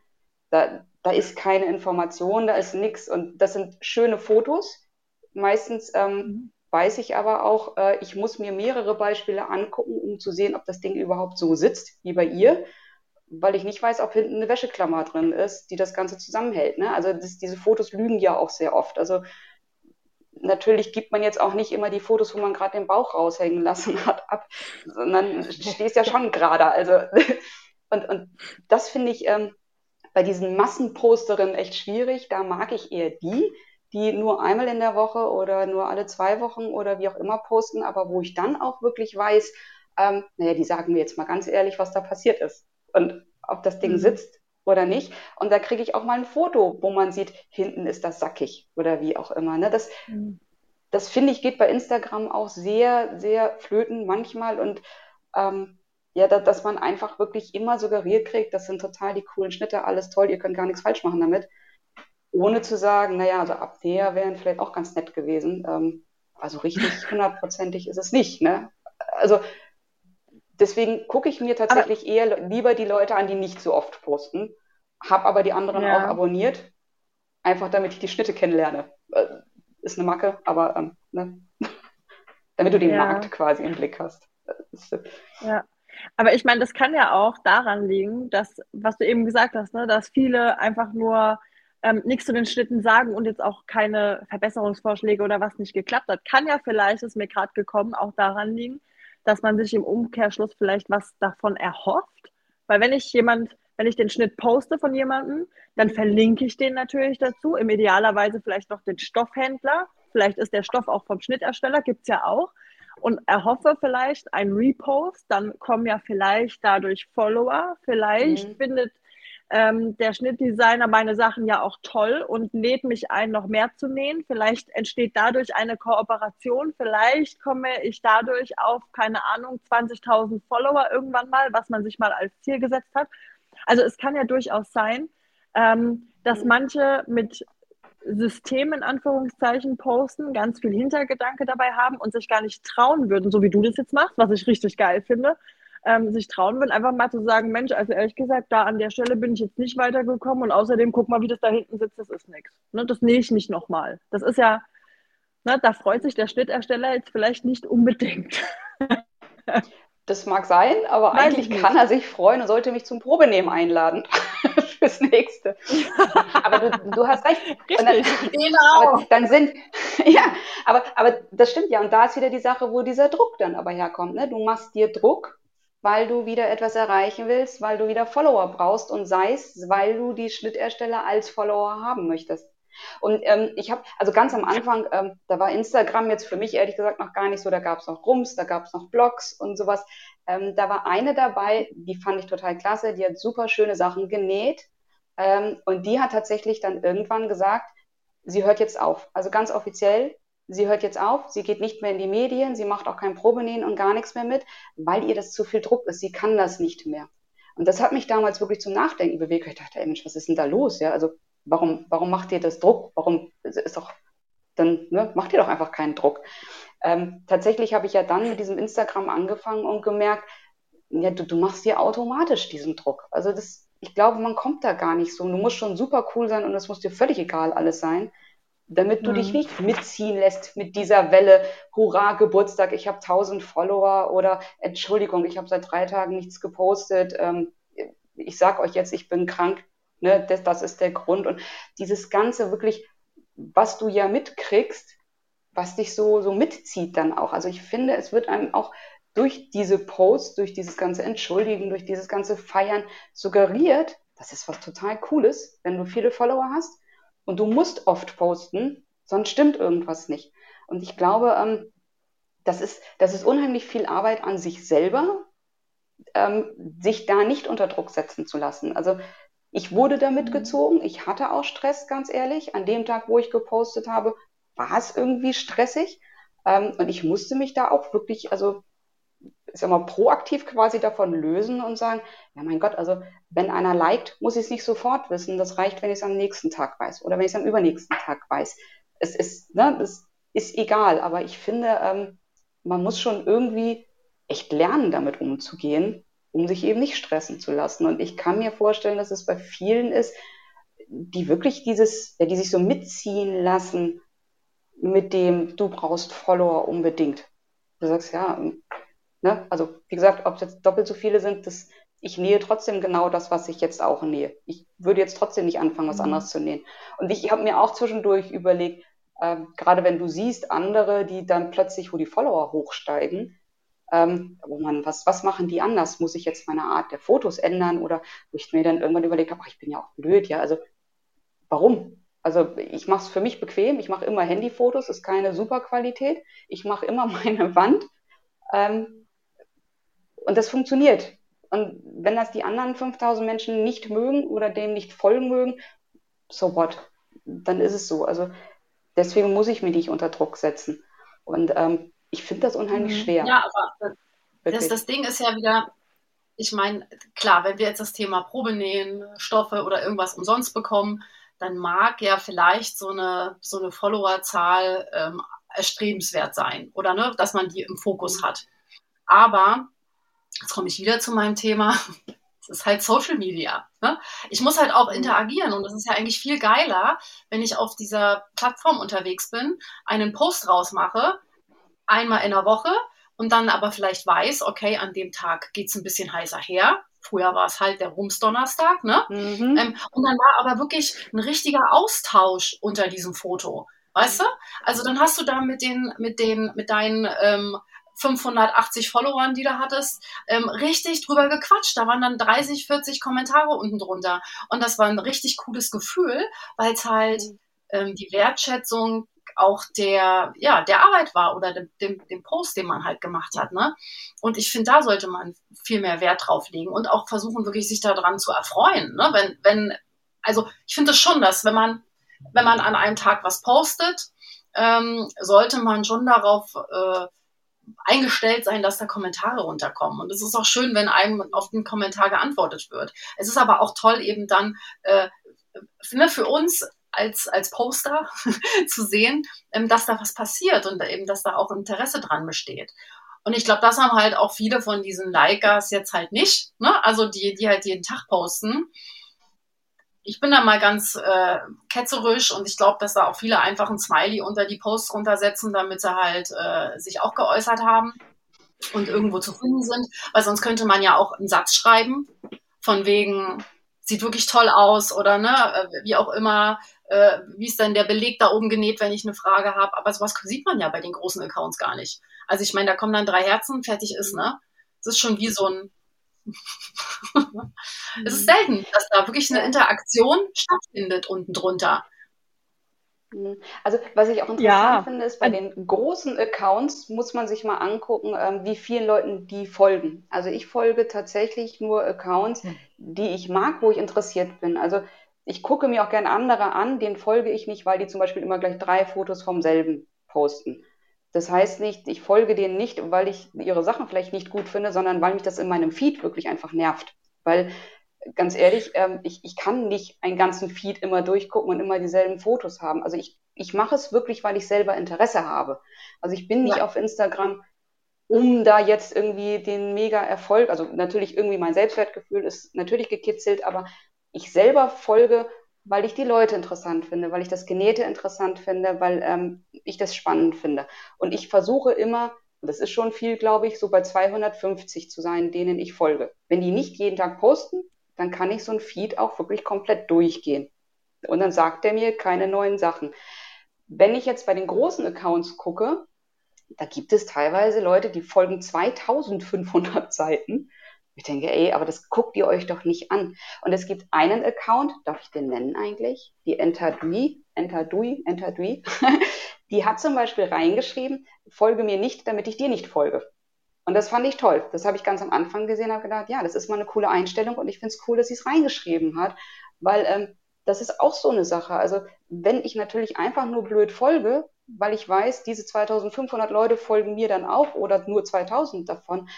Da, da ist keine Information, da ist nichts und das sind schöne Fotos. Meistens ähm, mhm. Weiß ich aber auch, äh, ich muss mir mehrere Beispiele angucken, um zu sehen, ob das Ding überhaupt so sitzt wie bei ihr weil ich nicht weiß, ob hinten eine Wäscheklammer drin ist, die das Ganze zusammenhält. Ne? Also das, diese Fotos lügen ja auch sehr oft. Also natürlich gibt man jetzt auch nicht immer die Fotos, wo man gerade den Bauch raushängen lassen hat, ab, sondern stehst ja schon gerade. Also und, und das finde ich ähm, bei diesen Massenposterinnen echt schwierig. Da mag ich eher die, die nur einmal in der Woche oder nur alle zwei Wochen oder wie auch immer posten, aber wo ich dann auch wirklich weiß, ähm, naja, die sagen mir jetzt mal ganz ehrlich, was da passiert ist und ob das Ding mhm. sitzt oder nicht. Und da kriege ich auch mal ein Foto, wo man sieht, hinten ist das sackig oder wie auch immer. Ne? Das, mhm. das finde ich geht bei Instagram auch sehr, sehr flöten manchmal und ähm, ja, da, dass man einfach wirklich immer suggeriert kriegt, das sind total die coolen Schnitte, alles toll, ihr könnt gar nichts falsch machen damit. Ohne zu sagen, naja, also Abnäher wären vielleicht auch ganz nett gewesen. Ähm, also richtig hundertprozentig ist es nicht. Ne? Also deswegen gucke ich mir tatsächlich aber, eher lieber die Leute an, die nicht so oft posten, habe aber die anderen ja. auch abonniert, einfach damit ich die Schnitte kennenlerne. Äh, ist eine Macke, aber ähm, ne? damit du den ja. Markt quasi im Blick hast. Ja. Aber ich meine, das kann ja auch daran liegen, dass, was du eben gesagt hast, ne, dass viele einfach nur ähm, nichts zu den Schnitten sagen und jetzt auch keine Verbesserungsvorschläge oder was nicht geklappt hat. Kann ja vielleicht, ist mir gerade gekommen, auch daran liegen, dass man sich im Umkehrschluss vielleicht was davon erhofft. Weil wenn ich jemand, wenn ich den Schnitt poste von jemandem, dann verlinke ich den natürlich dazu. Im idealerweise vielleicht noch den Stoffhändler. Vielleicht ist der Stoff auch vom Schnittersteller, gibt es ja auch. Und erhoffe vielleicht ein Repost, dann kommen ja vielleicht dadurch Follower, vielleicht mhm. findet ähm, der Schnittdesigner meine Sachen ja auch toll und lädt mich ein, noch mehr zu nähen. Vielleicht entsteht dadurch eine Kooperation. Vielleicht komme ich dadurch auf, keine Ahnung, 20.000 Follower irgendwann mal, was man sich mal als Ziel gesetzt hat. Also es kann ja durchaus sein, ähm, dass mhm. manche mit System in Anführungszeichen posten, ganz viel Hintergedanke dabei haben und sich gar nicht trauen würden, so wie du das jetzt machst, was ich richtig geil finde, ähm, sich trauen würden, einfach mal zu sagen, Mensch, also ehrlich gesagt, da an der Stelle bin ich jetzt nicht weitergekommen und außerdem guck mal, wie das da hinten sitzt, das ist nichts. Ne, das nähe ich nicht nochmal. Das ist ja, ne, da freut sich der Schnittersteller jetzt vielleicht nicht unbedingt. Das mag sein, aber Weiß eigentlich kann er sich freuen und sollte mich zum Probenehmen einladen fürs nächste. aber du, du hast recht. Richtig, dann, genau. dann sind, ja, aber, aber das stimmt ja. Und da ist wieder die Sache, wo dieser Druck dann aber herkommt. Ne? Du machst dir Druck, weil du wieder etwas erreichen willst, weil du wieder Follower brauchst und sei es, weil du die Schnittersteller als Follower haben möchtest. Und ähm, ich habe, also ganz am Anfang, ähm, da war Instagram jetzt für mich ehrlich gesagt noch gar nicht so, da gab es noch Rums, da gab es noch Blogs und sowas. Ähm, da war eine dabei, die fand ich total klasse, die hat super schöne Sachen genäht. Ähm, und die hat tatsächlich dann irgendwann gesagt, sie hört jetzt auf. Also ganz offiziell, sie hört jetzt auf, sie geht nicht mehr in die Medien, sie macht auch kein Probenähen und gar nichts mehr mit, weil ihr das zu viel Druck ist. Sie kann das nicht mehr. Und das hat mich damals wirklich zum Nachdenken bewegt. Ich dachte, ey Mensch, was ist denn da los? Ja, also warum, warum macht ihr das Druck? Warum ist doch, dann ne, macht ihr doch einfach keinen Druck. Ähm, tatsächlich habe ich ja dann mit diesem Instagram angefangen und gemerkt, ja, du, du machst dir automatisch diesen Druck. Also das, ich glaube, man kommt da gar nicht so. Du musst schon super cool sein und es muss dir völlig egal alles sein, damit du mhm. dich nicht mitziehen lässt mit dieser Welle, hurra, Geburtstag, ich habe 1000 Follower oder Entschuldigung, ich habe seit drei Tagen nichts gepostet, ähm, ich sag euch jetzt, ich bin krank, Ne, das, das ist der Grund. Und dieses Ganze wirklich, was du ja mitkriegst, was dich so, so mitzieht dann auch. Also ich finde, es wird einem auch durch diese Posts, durch dieses ganze Entschuldigen, durch dieses ganze Feiern suggeriert, das ist was total Cooles, wenn du viele Follower hast. Und du musst oft posten, sonst stimmt irgendwas nicht. Und ich glaube, ähm, das, ist, das ist unheimlich viel Arbeit an sich selber, ähm, sich da nicht unter Druck setzen zu lassen. Also ich wurde damit mhm. gezogen. Ich hatte auch Stress, ganz ehrlich. An dem Tag, wo ich gepostet habe, war es irgendwie stressig. Ähm, und ich musste mich da auch wirklich, also, ich sag mal, proaktiv quasi davon lösen und sagen, ja, mein Gott, also, wenn einer liked, muss ich es nicht sofort wissen. Das reicht, wenn ich es am nächsten Tag weiß oder wenn ich es am übernächsten Tag weiß. Es ist, ne, das ist egal. Aber ich finde, ähm, man muss schon irgendwie echt lernen, damit umzugehen um sich eben nicht stressen zu lassen. Und ich kann mir vorstellen, dass es bei vielen ist, die wirklich dieses, die sich so mitziehen lassen mit dem, du brauchst Follower unbedingt. Du sagst, ja, ne, also wie gesagt, ob es jetzt doppelt so viele sind, das, ich nähe trotzdem genau das, was ich jetzt auch nähe. Ich würde jetzt trotzdem nicht anfangen, was mhm. anderes zu nähen. Und ich habe mir auch zwischendurch überlegt, äh, gerade wenn du siehst, andere, die dann plötzlich, wo die Follower hochsteigen, ähm, wo man, was, was machen die anders? Muss ich jetzt meine Art der Fotos ändern? Oder wo ich mir dann irgendwann überlegt habe, ach, ich bin ja auch blöd, ja, also warum? Also ich mache es für mich bequem, ich mache immer Handyfotos, ist keine super Qualität. Ich mache immer meine Wand ähm, und das funktioniert. Und wenn das die anderen 5000 Menschen nicht mögen oder dem nicht folgen mögen, so what? Dann ist es so. Also deswegen muss ich mich nicht unter Druck setzen. Und ähm, ich finde das unheimlich mhm. schwer. Ja, aber das, das Ding ist ja wieder, ich meine, klar, wenn wir jetzt das Thema Probenähen, Stoffe oder irgendwas umsonst bekommen, dann mag ja vielleicht so eine, so eine Followerzahl ähm, erstrebenswert sein oder ne, dass man die im Fokus mhm. hat. Aber, jetzt komme ich wieder zu meinem Thema, es ist halt Social Media. Ne? Ich muss halt auch mhm. interagieren und das ist ja eigentlich viel geiler, wenn ich auf dieser Plattform unterwegs bin, einen Post rausmache, einmal in der Woche und dann aber vielleicht weiß, okay, an dem Tag geht es ein bisschen heißer her. Früher war es halt der Rumsdonnerstag, ne? Mhm. Ähm, und dann war aber wirklich ein richtiger Austausch unter diesem Foto. Weißt du? Also dann hast du da mit den, mit den, mit deinen ähm, 580 Followern, die du hattest, ähm, richtig drüber gequatscht. Da waren dann 30, 40 Kommentare unten drunter. Und das war ein richtig cooles Gefühl, weil es halt mhm. ähm, die Wertschätzung auch der, ja, der Arbeit war oder dem, dem, dem Post, den man halt gemacht hat. Ne? Und ich finde, da sollte man viel mehr Wert drauf legen und auch versuchen, wirklich sich daran zu erfreuen. Ne? Wenn, wenn, also ich finde es schon, dass wenn man, wenn man an einem Tag was postet, ähm, sollte man schon darauf äh, eingestellt sein, dass da Kommentare runterkommen. Und es ist auch schön, wenn einem auf den Kommentar geantwortet wird. Es ist aber auch toll, eben dann äh, ne, für uns als, als Poster zu sehen, ähm, dass da was passiert und eben, dass da auch Interesse dran besteht. Und ich glaube, das haben halt auch viele von diesen Likers jetzt halt nicht. Ne? Also die, die halt jeden Tag posten. Ich bin da mal ganz äh, ketzerisch und ich glaube, dass da auch viele einfach ein Smiley unter die Posts runtersetzen, damit sie halt äh, sich auch geäußert haben und irgendwo zu finden sind. Weil sonst könnte man ja auch einen Satz schreiben, von wegen, sieht wirklich toll aus oder ne, äh, wie auch immer, äh, wie ist dann der Beleg da oben genäht, wenn ich eine Frage habe. Aber sowas sieht man ja bei den großen Accounts gar nicht. Also ich meine, da kommen dann drei Herzen, fertig ist, ne? Es ist schon wie so ein. Es ist selten, dass da wirklich eine Interaktion stattfindet unten drunter. Mhm. Also was ich auch interessant ja. finde, ist, bei den großen Accounts muss man sich mal angucken, ähm, wie vielen Leuten die folgen. Also ich folge tatsächlich nur Accounts, hm. die ich mag, wo ich interessiert bin. Also ich gucke mir auch gerne andere an, denen folge ich nicht, weil die zum Beispiel immer gleich drei Fotos vom selben posten. Das heißt nicht, ich folge denen nicht, weil ich ihre Sachen vielleicht nicht gut finde, sondern weil mich das in meinem Feed wirklich einfach nervt. Weil ganz ehrlich, ähm, ich, ich kann nicht einen ganzen Feed immer durchgucken und immer dieselben Fotos haben. Also ich, ich mache es wirklich, weil ich selber Interesse habe. Also ich bin nicht ja. auf Instagram, um da jetzt irgendwie den mega Erfolg, also natürlich irgendwie mein Selbstwertgefühl ist natürlich gekitzelt, aber ich selber folge, weil ich die Leute interessant finde, weil ich das Genähte interessant finde, weil ähm, ich das spannend finde. Und ich versuche immer, das ist schon viel, glaube ich, so bei 250 zu sein, denen ich folge. Wenn die nicht jeden Tag posten, dann kann ich so ein Feed auch wirklich komplett durchgehen. Und dann sagt er mir keine neuen Sachen. Wenn ich jetzt bei den großen Accounts gucke, da gibt es teilweise Leute, die folgen 2500 Seiten. Ich denke, ey, aber das guckt ihr euch doch nicht an. Und es gibt einen Account, darf ich den nennen eigentlich? Die Enterdui, Enterdui, Enterdui. die hat zum Beispiel reingeschrieben, folge mir nicht, damit ich dir nicht folge. Und das fand ich toll. Das habe ich ganz am Anfang gesehen, habe gedacht, ja, das ist mal eine coole Einstellung und ich finde es cool, dass sie es reingeschrieben hat, weil ähm, das ist auch so eine Sache. Also wenn ich natürlich einfach nur blöd folge, weil ich weiß, diese 2500 Leute folgen mir dann auch oder nur 2000 davon,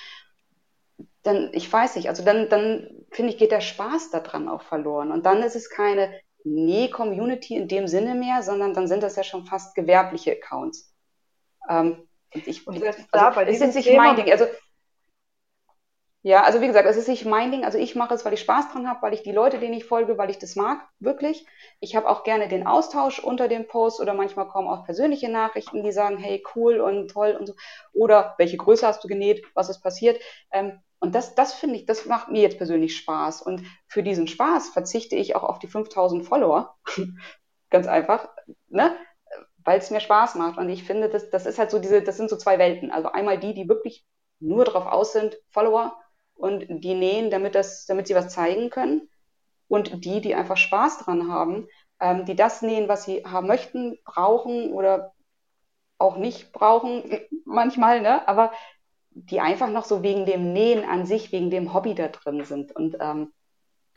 dann, ich weiß nicht, also dann, dann finde ich, geht der Spaß daran auch verloren. Und dann ist es keine Nee-Community in dem Sinne mehr, sondern dann sind das ja schon fast gewerbliche Accounts. Ähm, und ich, und also, da bei es ist nicht mein Ding. Also, ja, also wie gesagt, es ist nicht mein Ding. Also ich mache es, weil ich Spaß dran habe, weil ich die Leute, denen ich folge, weil ich das mag, wirklich. Ich habe auch gerne den Austausch unter dem Post oder manchmal kommen auch persönliche Nachrichten, die sagen, hey, cool und toll und so. Oder welche Größe hast du genäht, was ist passiert. Ähm, und das, das finde ich, das macht mir jetzt persönlich Spaß. Und für diesen Spaß verzichte ich auch auf die 5000 Follower. Ganz einfach. Ne? weil es mir Spaß macht. Und ich finde, das, das ist halt so diese, das sind so zwei Welten. Also einmal die, die wirklich nur darauf aus sind, Follower und die nähen, damit das, damit sie was zeigen können. Und die, die einfach Spaß dran haben, ähm, die das nähen, was sie haben möchten, brauchen oder auch nicht brauchen, manchmal, ne? Aber die einfach noch so wegen dem Nähen an sich, wegen dem Hobby da drin sind. Und ähm,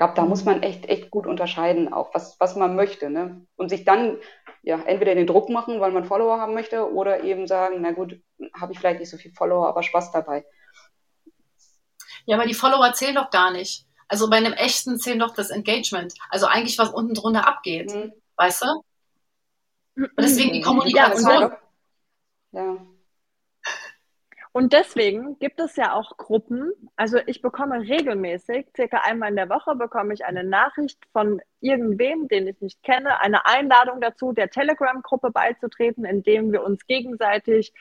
glaube, da muss man echt, echt gut unterscheiden, auch was, was man möchte. Ne? Und sich dann ja entweder den Druck machen, weil man Follower haben möchte, oder eben sagen, na gut, habe ich vielleicht nicht so viel Follower, aber Spaß dabei. Ja, aber die Follower zählen doch gar nicht. Also bei einem echten zählen doch das Engagement. Also eigentlich, was unten drunter abgeht. Mhm. Weißt du? Und deswegen die Kommunikation. Ja. Und deswegen gibt es ja auch Gruppen. Also ich bekomme regelmäßig, circa einmal in der Woche, bekomme ich eine Nachricht von irgendwem, den ich nicht kenne, eine Einladung dazu, der Telegram-Gruppe beizutreten, in dem wir uns gegenseitig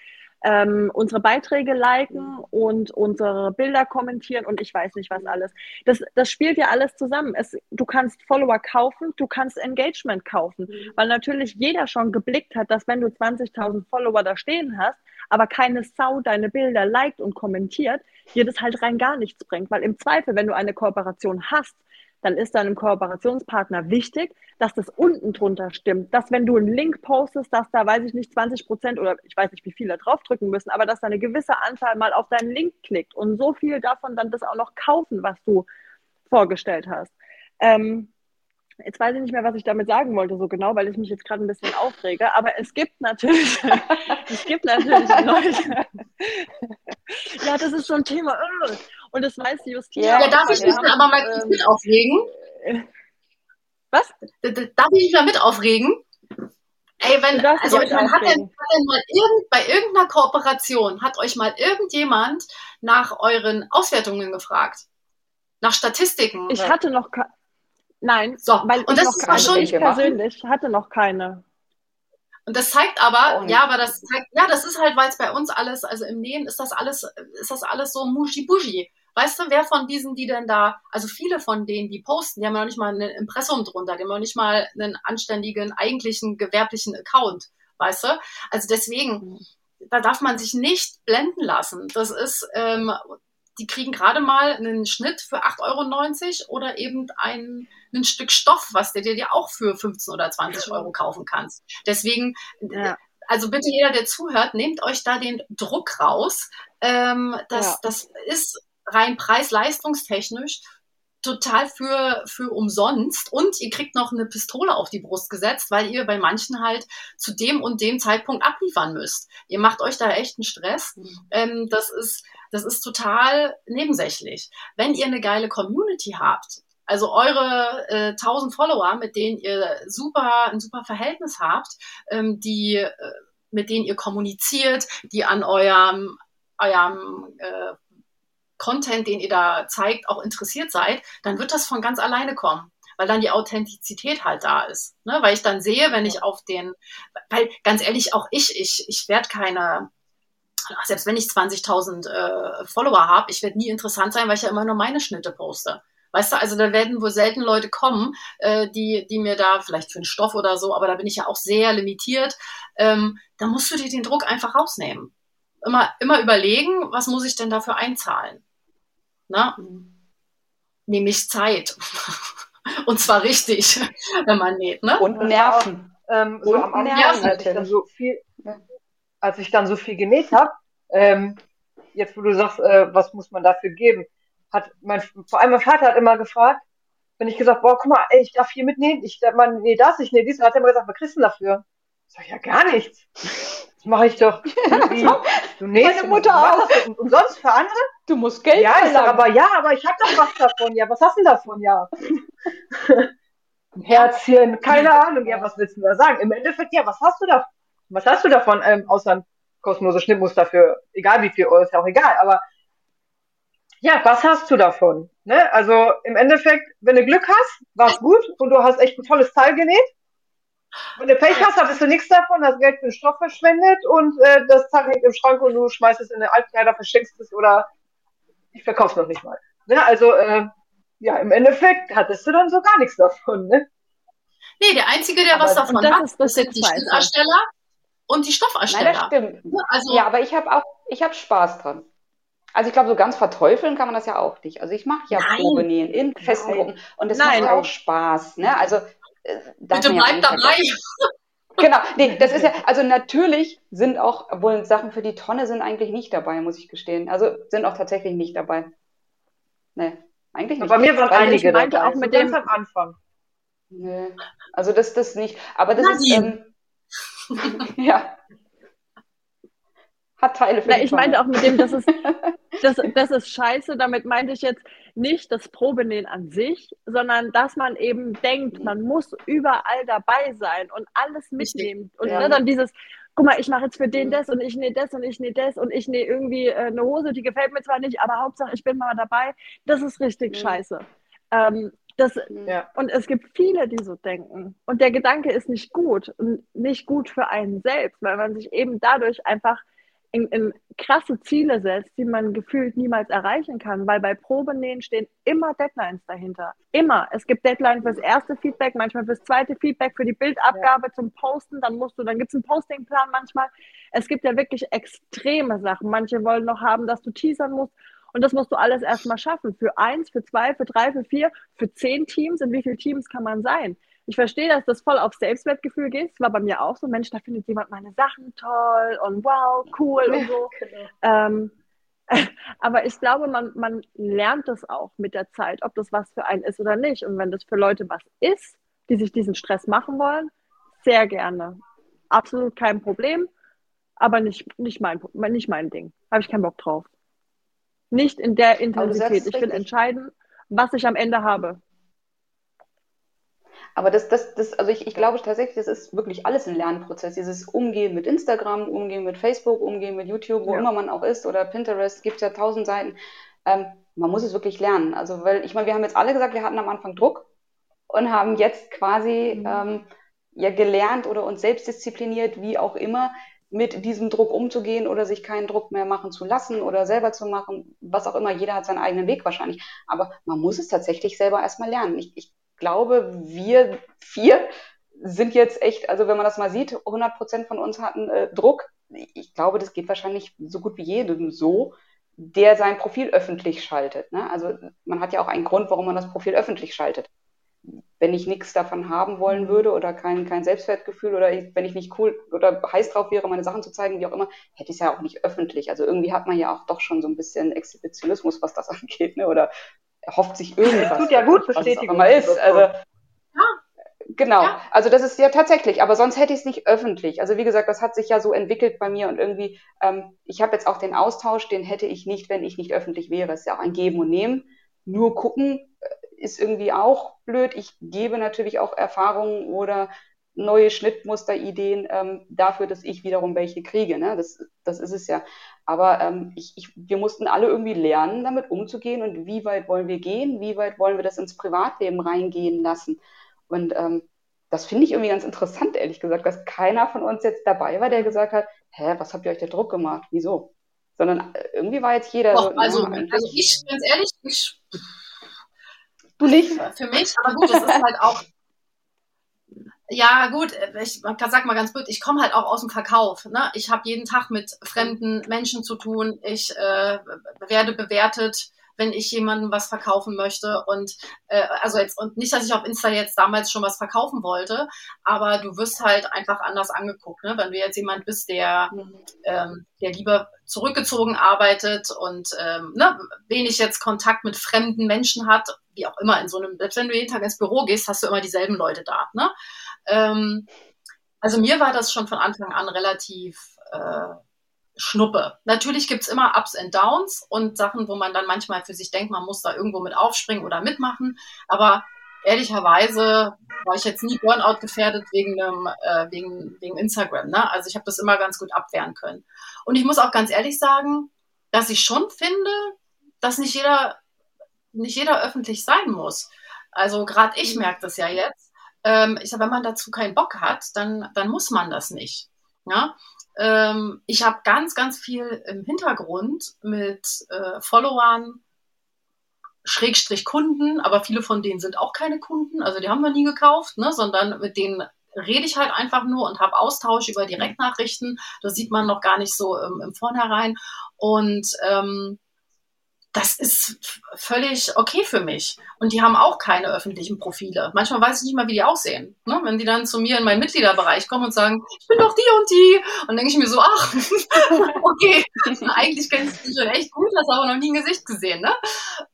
ähm, unsere Beiträge liken und unsere Bilder kommentieren und ich weiß nicht was alles. Das, das spielt ja alles zusammen. Es, du kannst Follower kaufen, du kannst Engagement kaufen, mhm. weil natürlich jeder schon geblickt hat, dass wenn du 20.000 Follower da stehen hast, aber keine Sau deine Bilder liked und kommentiert, dir das halt rein gar nichts bringt, weil im Zweifel, wenn du eine Kooperation hast, dann ist deinem Kooperationspartner wichtig, dass das unten drunter stimmt. Dass wenn du einen Link postest, dass da, weiß ich nicht, 20 Prozent oder ich weiß nicht, wie viele draufdrücken müssen, aber dass da eine gewisse Anzahl mal auf deinen Link klickt und so viel davon dann das auch noch kaufen, was du vorgestellt hast. Ähm, Jetzt weiß ich nicht mehr, was ich damit sagen wollte, so genau, weil ich mich jetzt gerade ein bisschen aufrege. Aber es gibt natürlich, es gibt natürlich Leute. ja, das ist so ein Thema. Und das weiß die Justiz. Ja, darf ich mich aber mal kurz ähm, mit aufregen? Was? Darf ich mich mal mit aufregen? Ey, wenn, also man hat denn, hat denn mal irgend, bei irgendeiner Kooperation, hat euch mal irgendjemand nach euren Auswertungen gefragt? Nach Statistiken? Ich hatte noch, Nein, so, weil und das ist keine, schon ich persönlich hatte noch keine. Und das zeigt aber, ja, aber das zeigt, ja, das ist halt, weil es bei uns alles, also im Nähen ist das alles, ist das alles so muschi-buschi. Weißt du, wer von diesen, die denn da, also viele von denen, die posten, die haben ja noch nicht mal ein Impressum drunter, die haben noch nicht mal einen anständigen, eigentlichen, gewerblichen Account, weißt du? Also deswegen, da darf man sich nicht blenden lassen. Das ist, ähm, die kriegen gerade mal einen Schnitt für 8,90 Euro oder eben ein, ein Stück Stoff, was du dir auch für 15 oder 20 Euro kaufen kannst. Deswegen, ja. also bitte jeder, der zuhört, nehmt euch da den Druck raus. Ähm, das, ja. das ist rein preis-leistungstechnisch total für, für umsonst und ihr kriegt noch eine Pistole auf die Brust gesetzt, weil ihr bei manchen halt zu dem und dem Zeitpunkt abliefern müsst. Ihr macht euch da echt einen Stress. Mhm. Ähm, das ist, das ist total nebensächlich. Wenn ihr eine geile Community habt, also eure äh, 1000 Follower, mit denen ihr super, ein super Verhältnis habt, ähm, die, äh, mit denen ihr kommuniziert, die an eurem, eurem äh, Content, den ihr da zeigt, auch interessiert seid, dann wird das von ganz alleine kommen weil dann die Authentizität halt da ist. Ne? Weil ich dann sehe, wenn ich auf den, weil ganz ehrlich, auch ich, ich, ich werde keine, selbst wenn ich 20.000 äh, Follower habe, ich werde nie interessant sein, weil ich ja immer nur meine Schnitte poste. Weißt du, also da werden wohl selten Leute kommen, äh, die, die mir da vielleicht für einen Stoff oder so, aber da bin ich ja auch sehr limitiert. Ähm, da musst du dir den Druck einfach rausnehmen. Immer, immer überlegen, was muss ich denn dafür einzahlen? Na? Nämlich Zeit. Und zwar richtig, wenn man näht. Ne? Und Nerven. Ähm, so Und Nerven natürlich. So viel, als ich dann so viel genäht habe, ähm, jetzt wo du sagst, äh, was muss man dafür geben, hat mein, vor allem mein Vater hat immer gefragt, wenn ich gesagt, boah, guck mal, ey, ich darf hier mitnehmen, ich man, nee, das, ich nee, dies, hat er immer gesagt, was kriegst du denn Ich sag, ja, gar nichts. Das mache ich doch. du nähst Meine Mutter auch. Und, und, sonst für andere? Du musst Geld Ja, ich sag, aber ja, aber ich hab doch was davon. Ja, was hast du denn davon? Ja. Ein Herzchen, keine Ahnung. Ja, was willst du da sagen? Im Endeffekt, ja, was hast du da? Was hast du davon? Ähm, außer ein kostenlose Schnittmuster für egal wie viel Euro, ist ja auch egal. Aber ja, was hast du davon? Ne? Also im Endeffekt, wenn du Glück hast, war's gut und du hast echt ein tolles Teil genäht. Wenn du Pech hast, hattest du nichts davon, hast Geld für den Stoff verschwendet und äh, das Teil hängt im Schrank und du schmeißt es in eine Altkleider, verschenkst es oder ich verkauf's noch nicht mal. Ne? Also äh, ja, im Endeffekt hattest du dann so gar nichts davon. Ne? Nee, der Einzige, der aber was davon hat, ist, das sind die Schnitthersteller und die Stoffersteller. Nein, das stimmt. Also, ja, aber ich habe auch, ich habe Spaß dran. Also ich glaube, so ganz verteufeln kann man das ja auch nicht. Also ich mache ja Probenähen in festen Gruppen und es macht auch Spaß. Ne? Also Bitte bleib ja dabei. Genau, nee, das ist ja, also natürlich sind auch, obwohl Sachen für die Tonne sind eigentlich nicht dabei, muss ich gestehen. Also sind auch tatsächlich nicht dabei. Nee, eigentlich nicht. bei mir waren Weil einige dabei. auch mit dem am Anfang. Nee, also das, das nicht. Aber das Nadine. ist, ähm, ja hat Teile für Na, Ich meinte auch mit dem, das ist, das, das ist scheiße. Damit meinte ich jetzt nicht das Probenähen an sich, sondern dass man eben denkt, man muss überall dabei sein und alles mitnehmen. Und ja. ne, dann dieses, guck mal, ich mache jetzt für den das und ich nähe das und ich nähe das und ich nähe irgendwie äh, eine Hose, die gefällt mir zwar nicht, aber Hauptsache ich bin mal dabei. Das ist richtig mhm. scheiße. Ähm, das, ja. Und es gibt viele, die so denken. Und der Gedanke ist nicht gut und nicht gut für einen selbst, weil man sich eben dadurch einfach in, in krasse Ziele setzt, die man gefühlt niemals erreichen kann, weil bei Probenähen stehen immer Deadlines dahinter. Immer. Es gibt Deadlines fürs erste Feedback, manchmal fürs zweite Feedback, für die Bildabgabe ja. zum Posten, dann musst du, dann gibt es einen Postingplan manchmal. Es gibt ja wirklich extreme Sachen. Manche wollen noch haben, dass du teasern musst. Und das musst du alles erstmal schaffen. Für eins, für zwei, für drei, für vier, für zehn Teams. In wie viele Teams kann man sein? Ich verstehe, dass das voll auf Selbstwertgefühl geht. War bei mir auch so. Mensch, da findet jemand meine Sachen toll und wow, cool und so. Genau. Ähm, aber ich glaube, man, man lernt das auch mit der Zeit, ob das was für einen ist oder nicht. Und wenn das für Leute was ist, die sich diesen Stress machen wollen, sehr gerne. Absolut kein Problem, aber nicht, nicht, mein, nicht mein Ding. Habe ich keinen Bock drauf. Nicht in der Intensität. Ich will entscheiden, was ich am Ende habe. Aber das, das, das, also ich, ich glaube tatsächlich, das ist wirklich alles ein Lernprozess. Dieses Umgehen mit Instagram, Umgehen mit Facebook, Umgehen mit YouTube, wo ja. immer man auch ist, oder Pinterest, gibt ja tausend Seiten. Ähm, man muss es wirklich lernen. Also, weil, ich meine, wir haben jetzt alle gesagt, wir hatten am Anfang Druck und haben jetzt quasi mhm. ähm, ja gelernt oder uns selbst diszipliniert, wie auch immer, mit diesem Druck umzugehen oder sich keinen Druck mehr machen zu lassen oder selber zu machen, was auch immer. Jeder hat seinen eigenen Weg wahrscheinlich. Aber man muss es tatsächlich selber erstmal lernen. Ich, ich glaube, wir vier sind jetzt echt, also wenn man das mal sieht, 100 Prozent von uns hatten äh, Druck. Ich glaube, das geht wahrscheinlich so gut wie jedem so, der sein Profil öffentlich schaltet. Ne? Also man hat ja auch einen Grund, warum man das Profil öffentlich schaltet. Wenn ich nichts davon haben wollen würde oder kein, kein Selbstwertgefühl oder ich, wenn ich nicht cool oder heiß drauf wäre, meine Sachen zu zeigen, wie auch immer, hätte ich es ja auch nicht öffentlich. Also irgendwie hat man ja auch doch schon so ein bisschen Exhibitionismus, was das angeht, ne? oder hofft sich irgendwas. Tut ja gut, Bestätigung. Was ist. Also, ja. Genau, ja. also das ist ja tatsächlich, aber sonst hätte ich es nicht öffentlich. Also wie gesagt, das hat sich ja so entwickelt bei mir und irgendwie, ähm, ich habe jetzt auch den Austausch, den hätte ich nicht, wenn ich nicht öffentlich wäre. Es ist ja auch ein Geben und Nehmen. Nur gucken äh, ist irgendwie auch blöd. Ich gebe natürlich auch Erfahrungen oder neue Schnittmusterideen ähm, dafür, dass ich wiederum welche kriege. Ne? Das, das ist es ja. Aber ähm, ich, ich, wir mussten alle irgendwie lernen, damit umzugehen und wie weit wollen wir gehen, wie weit wollen wir das ins Privatleben reingehen lassen. Und ähm, das finde ich irgendwie ganz interessant, ehrlich gesagt, dass keiner von uns jetzt dabei war, der gesagt hat, hä, was habt ihr euch der Druck gemacht? Wieso? Sondern äh, irgendwie war jetzt jeder Och, so, also, also ich, ganz ehrlich, ich, du nicht? Für mich, aber gut, das ist halt auch ja, gut, ich sag mal ganz blöd, ich komme halt auch aus dem Verkauf. Ne? Ich habe jeden Tag mit fremden Menschen zu tun. Ich äh, werde bewertet, wenn ich jemandem was verkaufen möchte. Und äh, also jetzt, und nicht, dass ich auf Insta jetzt damals schon was verkaufen wollte, aber du wirst halt einfach anders angeguckt. Ne? Wenn du jetzt jemand bist, der, ähm, der lieber zurückgezogen arbeitet und ähm, ne, wenig jetzt Kontakt mit fremden Menschen hat, wie auch immer in so einem, selbst wenn du jeden Tag ins Büro gehst, hast du immer dieselben Leute da. Ne? Ähm, also mir war das schon von Anfang an relativ äh, Schnuppe. Natürlich gibt's immer Ups and Downs und Sachen, wo man dann manchmal für sich denkt, man muss da irgendwo mit aufspringen oder mitmachen. Aber ehrlicherweise war ich jetzt nie Burnout gefährdet wegen, einem, äh, wegen, wegen Instagram. Ne? Also ich habe das immer ganz gut abwehren können. Und ich muss auch ganz ehrlich sagen, dass ich schon finde, dass nicht jeder, nicht jeder öffentlich sein muss. Also gerade ich mhm. merke das ja jetzt ähm, ich sage, wenn man dazu keinen Bock hat, dann, dann muss man das nicht. Ja? Ähm, ich habe ganz, ganz viel im Hintergrund mit äh, Followern, Schrägstrich Kunden, aber viele von denen sind auch keine Kunden, also die haben wir nie gekauft, ne, sondern mit denen rede ich halt einfach nur und habe Austausch über Direktnachrichten. Das sieht man noch gar nicht so ähm, im Vornherein. Und ähm, das ist völlig okay für mich. Und die haben auch keine öffentlichen Profile. Manchmal weiß ich nicht mal, wie die aussehen. Ne? Wenn die dann zu mir in meinen Mitgliederbereich kommen und sagen, ich bin doch die und die. Und denke ich mir so, ach, okay, eigentlich kennst du dich schon echt gut, hast aber noch nie ein Gesicht gesehen. Ne?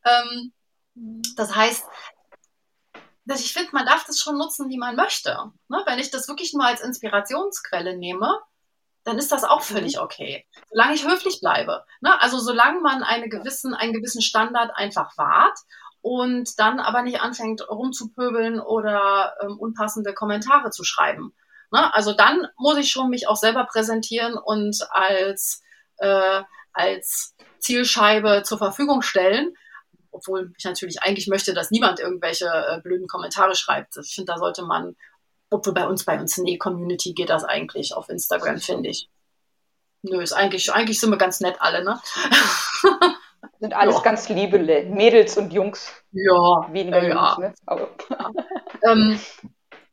Ähm, das heißt, dass ich finde, man darf das schon nutzen, wie man möchte. Ne? Wenn ich das wirklich nur als Inspirationsquelle nehme, dann ist das auch mhm. völlig okay. Solange ich höflich bleibe. Ne? Also solange man eine gewissen, einen gewissen Standard einfach wahrt und dann aber nicht anfängt rumzupöbeln oder ähm, unpassende Kommentare zu schreiben. Ne? Also dann muss ich schon mich auch selber präsentieren und als, äh, als Zielscheibe zur Verfügung stellen. Obwohl ich natürlich eigentlich möchte, dass niemand irgendwelche äh, blöden Kommentare schreibt. Ich finde, da sollte man obwohl bei uns, bei uns, nee, Community geht das eigentlich auf Instagram, finde ich. Nö, ist eigentlich, eigentlich sind wir ganz nett alle, ne? Sind alles ja. ganz liebe Mädels und Jungs. Ja. Weniger ja. Jungs, ne? Aber, ja. ähm,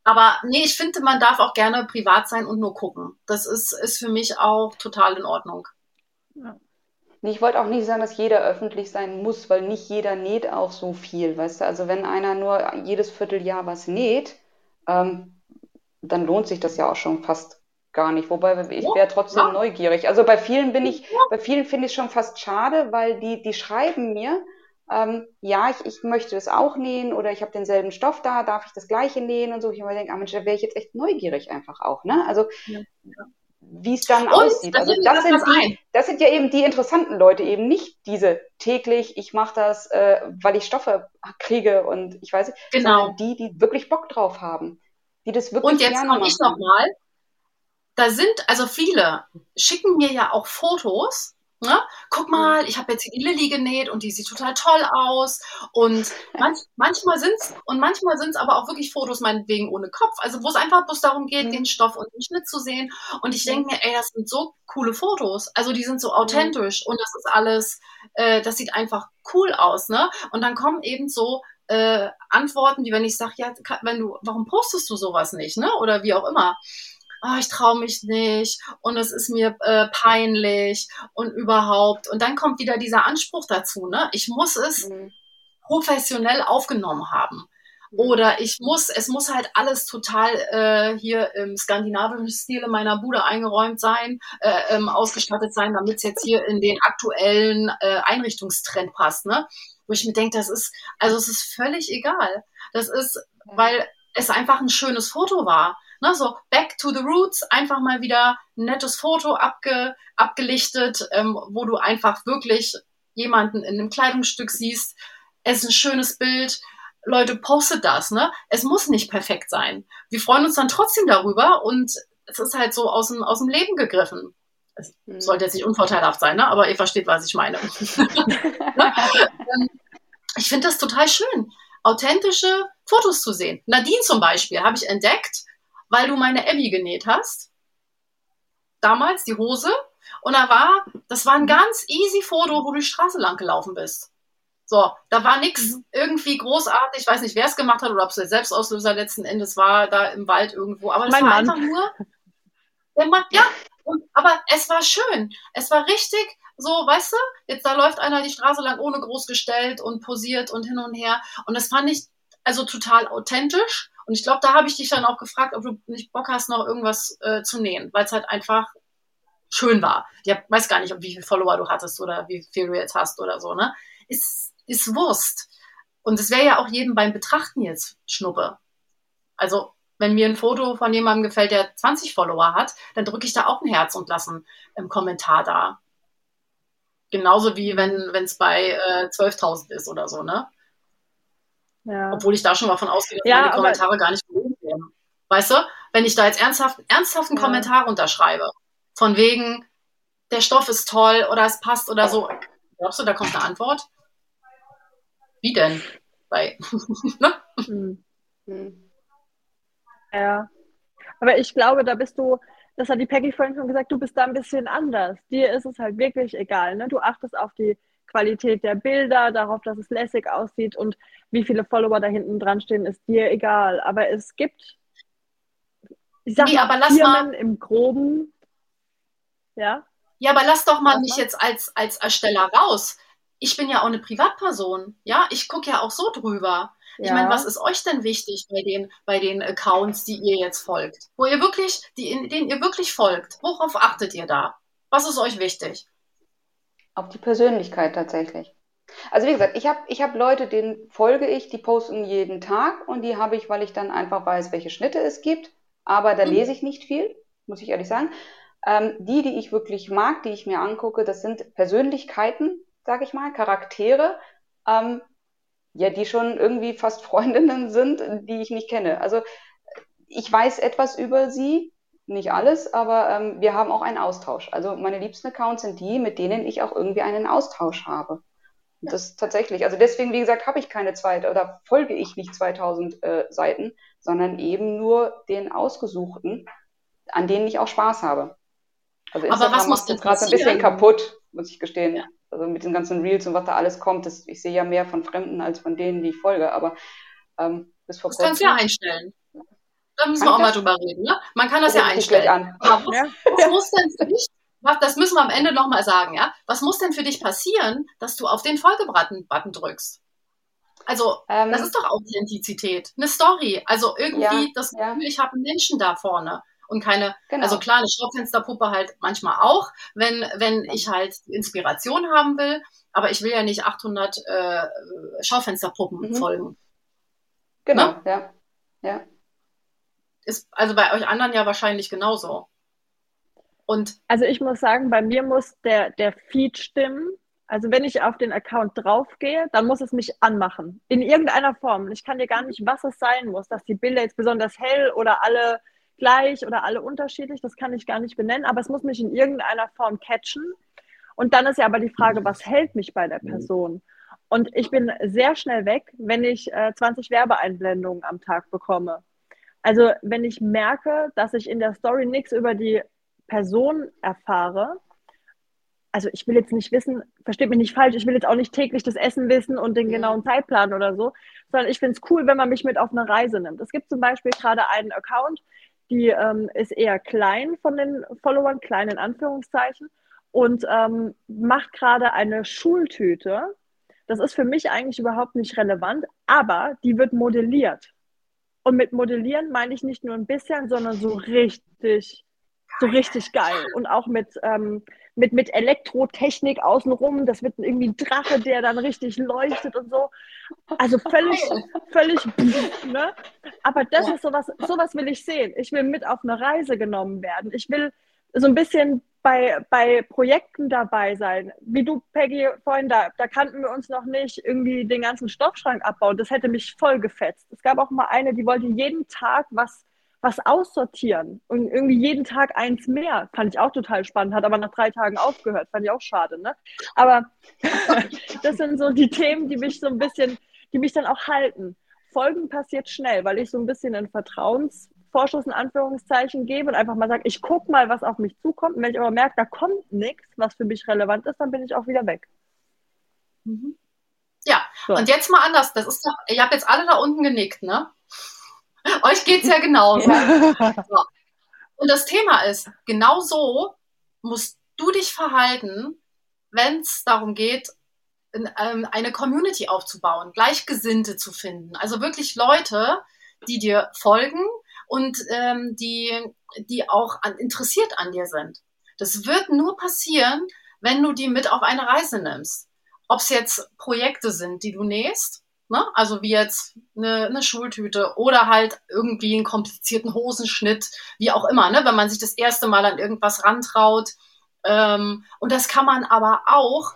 aber nee, ich finde, man darf auch gerne privat sein und nur gucken. Das ist, ist für mich auch total in Ordnung. Ja. Ich wollte auch nicht sagen, dass jeder öffentlich sein muss, weil nicht jeder näht auch so viel, weißt du? Also wenn einer nur jedes Vierteljahr was näht, ähm, dann lohnt sich das ja auch schon fast gar nicht. Wobei ich wäre trotzdem ja. neugierig. Also bei vielen bin ich, bei vielen finde ich es schon fast schade, weil die, die schreiben mir, ähm, ja, ich, ich möchte das auch nähen oder ich habe denselben Stoff da, darf ich das gleiche nähen und so. Ich immer denke, ah Mensch, da wäre ich jetzt echt neugierig einfach auch, ne? Also ja. wie es dann und, aussieht. Also das sind, die, das sind ja eben die interessanten Leute, eben nicht diese täglich, ich mache das, äh, weil ich Stoffe kriege und ich weiß nicht, genau. sondern die, die wirklich Bock drauf haben. Die das wirklich Und jetzt komme ich nochmal. Da sind, also viele schicken mir ja auch Fotos Ne? Guck mal, ich habe jetzt die Lilly genäht und die sieht total toll aus. Und manch, manchmal sind es, und manchmal sind es aber auch wirklich Fotos, meinetwegen ohne Kopf. Also wo es einfach bloß darum geht, mhm. den Stoff und den Schnitt zu sehen. Und ich denke mir, ey, das sind so coole Fotos. Also die sind so mhm. authentisch mhm. und das ist alles, äh, das sieht einfach cool aus, ne? Und dann kommen eben so äh, Antworten, wie wenn ich sage, ja, wenn du, warum postest du sowas nicht, ne? Oder wie auch immer oh, ich traue mich nicht und es ist mir äh, peinlich und überhaupt. Und dann kommt wieder dieser Anspruch dazu, ne? Ich muss es mhm. professionell aufgenommen haben. Mhm. Oder ich muss, es muss halt alles total äh, hier im skandinavischen Stil in meiner Bude eingeräumt sein, äh, ähm, ausgestattet sein, damit es jetzt hier in den aktuellen äh, Einrichtungstrend passt, ne? Wo ich mir denke, das ist, also es ist völlig egal. Das ist, weil es einfach ein schönes Foto war. Ne, so back to the roots, einfach mal wieder ein nettes Foto abge, abgelichtet, ähm, wo du einfach wirklich jemanden in einem Kleidungsstück siehst. Es ist ein schönes Bild. Leute, postet das, ne? Es muss nicht perfekt sein. Wir freuen uns dann trotzdem darüber und es ist halt so aus dem, aus dem Leben gegriffen. Es mhm. sollte jetzt nicht unvorteilhaft sein, ne? aber ihr versteht, was ich meine. Ich finde das total schön, authentische Fotos zu sehen. Nadine zum Beispiel habe ich entdeckt, weil du meine Abby genäht hast. Damals die Hose. Und da war, das war ein ganz easy Foto, wo du die Straße lang gelaufen bist. So, da war nichts mhm. irgendwie großartig. Ich weiß nicht, wer es gemacht hat oder ob es der Selbstauslöser letzten Endes war, da im Wald irgendwo. Aber das mein war Mann. einfach nur. Der Mann, ja, und, aber es war schön. Es war richtig so, weißt du, jetzt da läuft einer die Straße lang ohne groß gestellt und posiert und hin und her. Und das fand ich also total authentisch. Und ich glaube, da habe ich dich dann auch gefragt, ob du nicht Bock hast, noch irgendwas äh, zu nähen, weil es halt einfach schön war. Ich hab, weiß gar nicht, wie viele Follower du hattest oder wie viel du jetzt hast oder so, ne? Ist, ist Wurst. Und es wäre ja auch jedem beim Betrachten jetzt Schnuppe. Also, wenn mir ein Foto von jemandem gefällt, der 20 Follower hat, dann drücke ich da auch ein Herz und lasse einen Kommentar da. Genauso wie wenn es bei äh, 12.000 ist oder so, ne? Ja. Obwohl ich da schon mal von ausgehe, dass ja, meine Kommentare gar nicht gelesen werden. Weißt du, wenn ich da jetzt ernsthaft, ernsthaften ja. Kommentar unterschreibe, von wegen, der Stoff ist toll oder es passt oder so, glaubst du, da kommt eine Antwort? Wie denn? Bei, ne? Hm. Ja. Aber ich glaube, da bist du, das hat die Peggy vorhin schon gesagt, du bist da ein bisschen anders. Dir ist es halt wirklich egal. Ne? Du achtest auf die Qualität der Bilder, darauf, dass es lässig aussieht und wie viele Follower da hinten dran stehen, ist dir egal. Aber es gibt, ich sag nee, mal, aber Firmen mal, im Groben, ja. Ja, aber lass doch mal mich jetzt als, als Ersteller raus. Ich bin ja auch eine Privatperson, ja. Ich gucke ja auch so drüber. Ich ja. meine, was ist euch denn wichtig bei den, bei den Accounts, die ihr jetzt folgt? Wo ihr wirklich, die, denen ihr wirklich folgt? Worauf achtet ihr da? Was ist euch wichtig? Auf die Persönlichkeit tatsächlich. Also wie gesagt, ich habe ich hab Leute, denen folge ich, die posten jeden Tag und die habe ich, weil ich dann einfach weiß, welche Schnitte es gibt. Aber da mhm. lese ich nicht viel, muss ich ehrlich sagen. Ähm, die, die ich wirklich mag, die ich mir angucke, das sind Persönlichkeiten, sage ich mal, Charaktere, ähm, ja, die schon irgendwie fast Freundinnen sind, die ich nicht kenne. Also ich weiß etwas über sie, nicht alles, aber ähm, wir haben auch einen Austausch. Also meine liebsten Accounts sind die, mit denen ich auch irgendwie einen Austausch habe. Und das tatsächlich, also deswegen, wie gesagt, habe ich keine zweite oder folge ich nicht 2000 äh, Seiten, sondern eben nur den ausgesuchten, an denen ich auch Spaß habe. Also Instagram aber was macht jetzt gerade ein bisschen kaputt, muss ich gestehen. Ja. Also mit den ganzen Reels und was da alles kommt, das, ich sehe ja mehr von Fremden als von denen, die ich folge, aber ähm, bis vor Das kannst du ja einstellen. Da müssen kann wir auch mal drüber reden. Ne? Man kann das ja einstellen. An. Aber was, was, muss denn für dich, das müssen wir am Ende nochmal sagen, ja. Was muss denn für dich passieren, dass du auf den Folgebutton drückst? Also, ähm, das ist doch Authentizität. Eine Story. Also irgendwie ja, das Gefühl, ja. ich habe einen Menschen da vorne und keine, genau. also klar, eine Schaufensterpuppe halt manchmal auch, wenn, wenn ich halt Inspiration haben will, aber ich will ja nicht 800 äh, Schaufensterpuppen mhm. folgen. Genau, ne? ja. ja. Ist also bei euch anderen ja wahrscheinlich genauso. Und also ich muss sagen, bei mir muss der, der Feed stimmen. Also wenn ich auf den Account draufgehe, dann muss es mich anmachen. In irgendeiner Form. Ich kann dir gar nicht, was es sein muss, dass die Bilder jetzt besonders hell oder alle gleich oder alle unterschiedlich, das kann ich gar nicht benennen, aber es muss mich in irgendeiner Form catchen. Und dann ist ja aber die Frage, was hält mich bei der Person? Und ich bin sehr schnell weg, wenn ich äh, 20 Werbeeinblendungen am Tag bekomme. Also wenn ich merke, dass ich in der Story nichts über die Person erfahre, also ich will jetzt nicht wissen, versteht mich nicht falsch, ich will jetzt auch nicht täglich das Essen wissen und den genauen Zeitplan oder so, sondern ich finde es cool, wenn man mich mit auf eine Reise nimmt. Es gibt zum Beispiel gerade einen Account, die ähm, ist eher klein von den Followern, klein in Anführungszeichen, und ähm, macht gerade eine Schultüte. Das ist für mich eigentlich überhaupt nicht relevant, aber die wird modelliert. Und mit modellieren meine ich nicht nur ein bisschen, sondern so richtig, so richtig geil. Und auch mit, ähm, mit, mit Elektrotechnik außenrum. Das wird irgendwie ein Drache, der dann richtig leuchtet und so. Also völlig, völlig, ne? Aber das ist sowas, sowas will ich sehen. Ich will mit auf eine Reise genommen werden. Ich will so ein bisschen bei, bei Projekten dabei sein. Wie du, Peggy, vorhin da, da kannten wir uns noch nicht irgendwie den ganzen Stoffschrank abbauen. Das hätte mich voll gefetzt. Es gab auch mal eine, die wollte jeden Tag was was aussortieren und irgendwie jeden Tag eins mehr. Fand ich auch total spannend, hat aber nach drei Tagen aufgehört. Fand ich auch schade, ne? Aber das sind so die Themen, die mich so ein bisschen, die mich dann auch halten. Folgen passiert schnell, weil ich so ein bisschen einen Vertrauensvorschuss in Anführungszeichen gebe und einfach mal sage, ich gucke mal, was auf mich zukommt. Und wenn ich aber merke, da kommt nichts, was für mich relevant ist, dann bin ich auch wieder weg. Mhm. Ja, so. und jetzt mal anders. Das ist doch, ihr habt jetzt alle da unten genickt, ne? Euch geht es ja genauso. So. Und das Thema ist, genau so musst du dich verhalten, wenn es darum geht, in, ähm, eine Community aufzubauen, Gleichgesinnte zu finden. Also wirklich Leute, die dir folgen und ähm, die, die auch an, interessiert an dir sind. Das wird nur passieren, wenn du die mit auf eine Reise nimmst. Ob es jetzt Projekte sind, die du nähst, Ne? Also wie jetzt eine, eine Schultüte oder halt irgendwie einen komplizierten Hosenschnitt, wie auch immer, ne? wenn man sich das erste Mal an irgendwas rantraut. Ähm, und das kann man aber auch,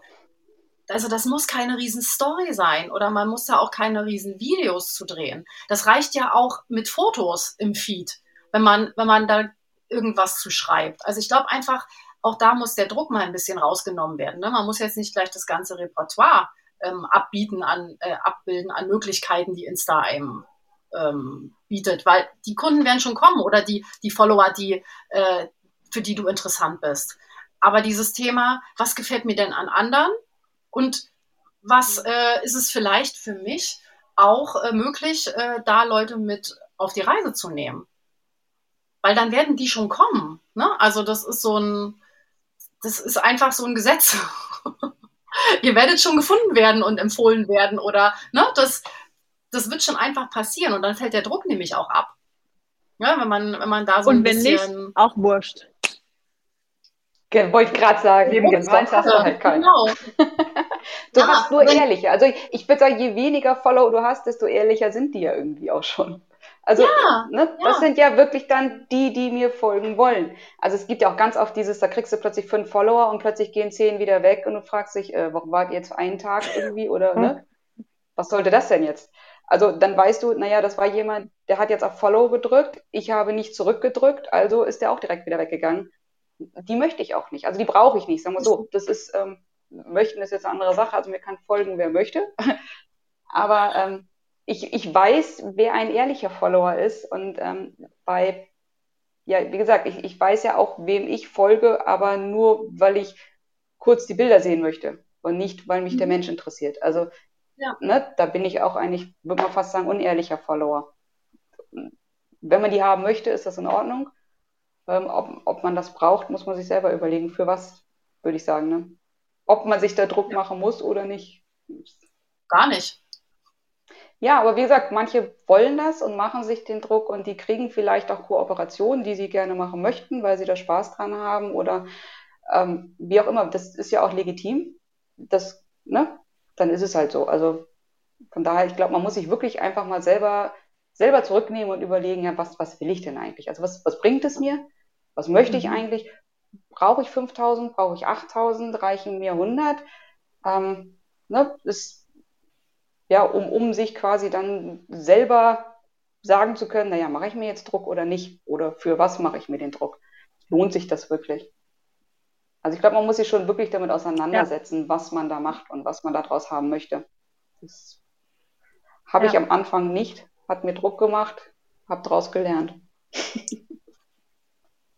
also das muss keine riesen Story sein oder man muss da auch keine riesen Videos zu drehen. Das reicht ja auch mit Fotos im Feed, wenn man, wenn man da irgendwas zu schreibt. Also ich glaube einfach, auch da muss der Druck mal ein bisschen rausgenommen werden. Ne? Man muss jetzt nicht gleich das ganze Repertoire ähm, abbieten an, äh, abbilden an Möglichkeiten, die Insta einem ähm, bietet, weil die Kunden werden schon kommen oder die, die Follower, die, äh, für die du interessant bist. Aber dieses Thema, was gefällt mir denn an anderen und was äh, ist es vielleicht für mich auch äh, möglich, äh, da Leute mit auf die Reise zu nehmen? Weil dann werden die schon kommen. Ne? Also das ist so ein, das ist einfach so ein Gesetz. ihr werdet schon gefunden werden und empfohlen werden oder ne, das, das wird schon einfach passieren und dann fällt der Druck nämlich auch ab. Ja, wenn man, wenn man da so und ein bisschen. Und wenn nicht, auch wurscht. Wollte ich gerade sagen, Eben sonst hast du halt keinen. Genau. du ja, hast nur ehrliche. Also ich, ich würde sagen, je weniger Follow du hast, desto ehrlicher sind die ja irgendwie auch schon. Also ja, ne, das ja. sind ja wirklich dann die, die mir folgen wollen. Also es gibt ja auch ganz oft dieses, da kriegst du plötzlich fünf Follower und plötzlich gehen zehn wieder weg und du fragst dich, äh, warum wart ihr jetzt einen Tag irgendwie oder ne? Was sollte das denn jetzt? Also dann weißt du, naja, das war jemand, der hat jetzt auf Follow gedrückt, ich habe nicht zurückgedrückt, also ist der auch direkt wieder weggegangen. Die möchte ich auch nicht. Also die brauche ich nicht, sagen wir so. Das ist, ähm, möchten ist jetzt eine andere Sache, also mir kann folgen, wer möchte. Aber ähm, ich, ich weiß, wer ein ehrlicher Follower ist und ähm, bei, ja, wie gesagt, ich, ich weiß ja auch, wem ich folge, aber nur, weil ich kurz die Bilder sehen möchte und nicht, weil mich mhm. der Mensch interessiert. Also, ja. ne, da bin ich auch eigentlich, würde man fast sagen, unehrlicher Follower. Wenn man die haben möchte, ist das in Ordnung. Ähm, ob, ob man das braucht, muss man sich selber überlegen. Für was, würde ich sagen. Ne? Ob man sich da Druck machen muss oder nicht. Gar nicht. Ja, aber wie gesagt, manche wollen das und machen sich den Druck und die kriegen vielleicht auch Kooperationen, die sie gerne machen möchten, weil sie da Spaß dran haben oder ähm, wie auch immer. Das ist ja auch legitim. Das, ne? Dann ist es halt so. Also von daher, ich glaube, man muss sich wirklich einfach mal selber, selber zurücknehmen und überlegen, ja, was, was will ich denn eigentlich? Also was, was bringt es mir? Was möchte ich mhm. eigentlich? Brauche ich 5000? Brauche ich 8000? Reichen mir 100? Ähm, ne? Das ja, um, um sich quasi dann selber sagen zu können, naja, mache ich mir jetzt Druck oder nicht? Oder für was mache ich mir den Druck? Lohnt sich das wirklich? Also ich glaube, man muss sich schon wirklich damit auseinandersetzen, ja. was man da macht und was man daraus haben möchte. Das habe ja. ich am Anfang nicht, hat mir Druck gemacht, habe daraus gelernt.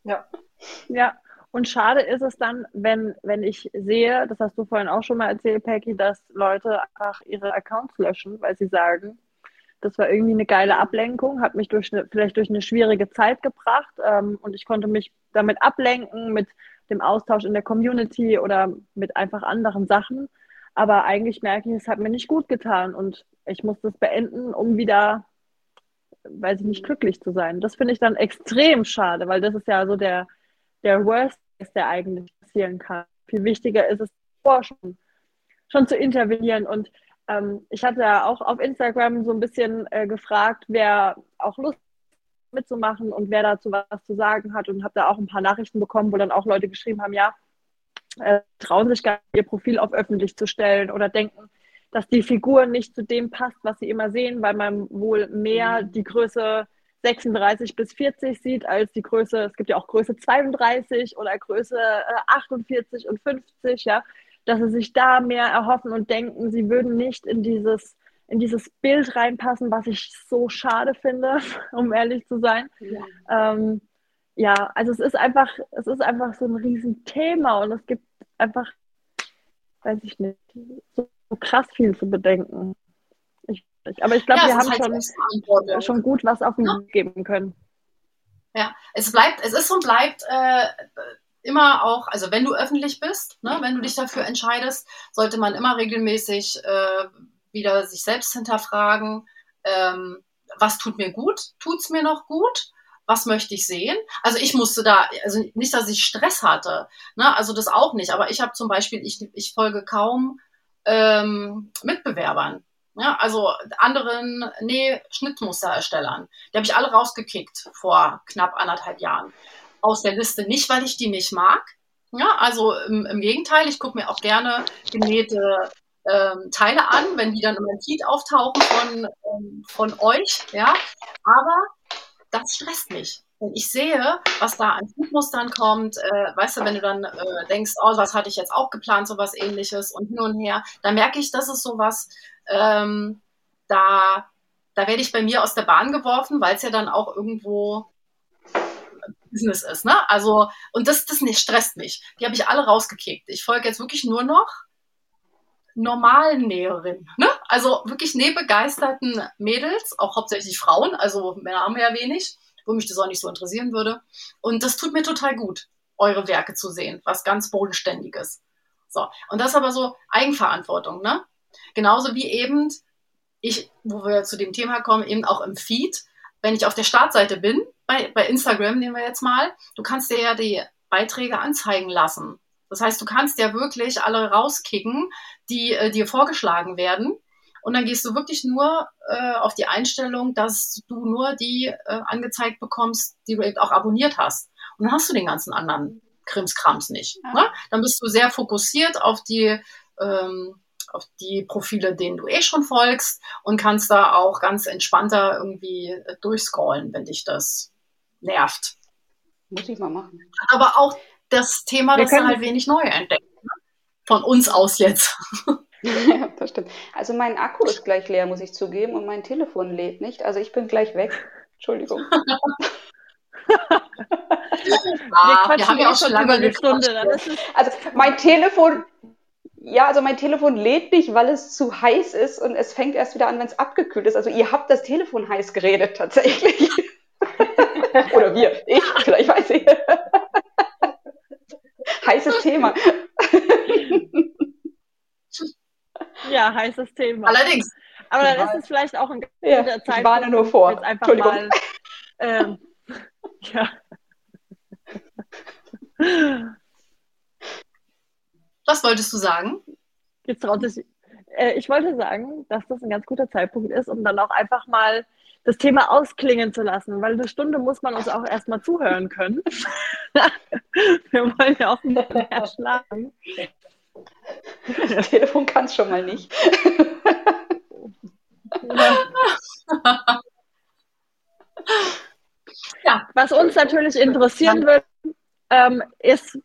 ja. Ja, und schade ist es dann, wenn, wenn ich sehe, das hast du vorhin auch schon mal erzählt, Peggy, dass Leute einfach ihre Accounts löschen, weil sie sagen, das war irgendwie eine geile Ablenkung, hat mich durch eine, vielleicht durch eine schwierige Zeit gebracht ähm, und ich konnte mich damit ablenken, mit dem Austausch in der Community oder mit einfach anderen Sachen. Aber eigentlich merke ich, es hat mir nicht gut getan und ich muss das beenden, um wieder, weiß ich nicht, glücklich zu sein. Das finde ich dann extrem schade, weil das ist ja so der, der Worst ist, der eigentlich passieren kann. Viel wichtiger ist es, schon, schon zu intervenieren. Und ähm, ich hatte ja auch auf Instagram so ein bisschen äh, gefragt, wer auch Lust mitzumachen und wer dazu was zu sagen hat und habe da auch ein paar Nachrichten bekommen, wo dann auch Leute geschrieben haben, ja, äh, trauen sich gar nicht, ihr Profil auf öffentlich zu stellen oder denken, dass die Figur nicht zu dem passt, was sie immer sehen, weil man wohl mehr mhm. die Größe 36 bis 40 sieht als die Größe, es gibt ja auch Größe 32 oder Größe äh, 48 und 50, ja, dass sie sich da mehr erhoffen und denken, sie würden nicht in dieses, in dieses Bild reinpassen, was ich so schade finde, um ehrlich zu sein. Ja. Ähm, ja, also es ist einfach, es ist einfach so ein Riesenthema und es gibt einfach, weiß ich nicht, so krass viel zu bedenken. Aber ich glaube, ja, wir haben halt schon, schon gut was auf den ja. Weg geben können. Ja, es bleibt, es ist und bleibt äh, immer auch, also wenn du öffentlich bist, ne, wenn du dich dafür entscheidest, sollte man immer regelmäßig äh, wieder sich selbst hinterfragen, ähm, was tut mir gut, tut es mir noch gut, was möchte ich sehen? Also ich musste da, also nicht, dass ich Stress hatte, ne, also das auch nicht, aber ich habe zum Beispiel, ich, ich folge kaum ähm, Mitbewerbern. Ja, also anderen Näh-Schnittmustererstellern. Die habe ich alle rausgekickt vor knapp anderthalb Jahren. Aus der Liste nicht, weil ich die nicht mag. Ja, also im, im Gegenteil, ich gucke mir auch gerne genähte ähm, Teile an, wenn die dann meinem Feed auftauchen von, ähm, von euch. Ja, aber das stresst mich. Wenn ich sehe, was da an Schnittmustern kommt, äh, weißt du, wenn du dann äh, denkst, oh, was hatte ich jetzt auch geplant, sowas ähnliches und hin und her, dann merke ich, das ist sowas, ähm, da, da werde ich bei mir aus der Bahn geworfen, weil es ja dann auch irgendwo Business ist. Ne? Also, und das, das nicht, stresst mich. Die habe ich alle rausgekickt. Ich folge jetzt wirklich nur noch normalen Näherinnen. Ne? Also wirklich nähbegeisterten Mädels, auch hauptsächlich Frauen, also Männer haben ja wenig, wo mich das auch nicht so interessieren würde. Und das tut mir total gut, eure Werke zu sehen, was ganz Bodenständiges. So, und das ist aber so Eigenverantwortung, ne? Genauso wie eben ich, wo wir zu dem Thema kommen, eben auch im Feed, wenn ich auf der Startseite bin, bei, bei Instagram nehmen wir jetzt mal, du kannst dir ja die Beiträge anzeigen lassen. Das heißt, du kannst ja wirklich alle rauskicken, die äh, dir vorgeschlagen werden. Und dann gehst du wirklich nur äh, auf die Einstellung, dass du nur die äh, angezeigt bekommst, die du eben auch abonniert hast. Und dann hast du den ganzen anderen Krimskrams nicht. Ja. Ne? Dann bist du sehr fokussiert auf die ähm, auf die Profile, denen du eh schon folgst und kannst da auch ganz entspannter irgendwie durchscrollen, wenn dich das nervt. Muss ich mal machen. Aber auch das Thema, Wir dass du halt wenig neu entdecken. Ne? Von uns aus jetzt. ja, das stimmt. Also mein Akku ist gleich leer, muss ich zugeben, und mein Telefon lädt nicht. Also ich bin gleich weg. Entschuldigung. ah, wir, wir haben ja auch schon lange eine Stunde. Also mein Telefon ja, also mein Telefon lädt nicht, weil es zu heiß ist und es fängt erst wieder an, wenn es abgekühlt ist. Also ihr habt das Telefon heiß geredet tatsächlich. Oder wir, ich, vielleicht weiß erzähle. Heißes Thema. Ja, heißes Thema. Allerdings. Aber dann ist es vielleicht auch ein Ja, guter ich Zeitpunkt, warne nur vor. jetzt einfach Entschuldigung. mal. Ähm, ja. Was wolltest du sagen? Jetzt traut sich. Äh, ich wollte sagen, dass das ein ganz guter Zeitpunkt ist, um dann auch einfach mal das Thema ausklingen zu lassen, weil eine Stunde muss man uns auch erstmal zuhören können. Wir wollen ja auch ein bisschen mehr schlagen. Das Telefon kann es schon mal nicht. Ja. Was uns natürlich interessieren wird, ähm, ist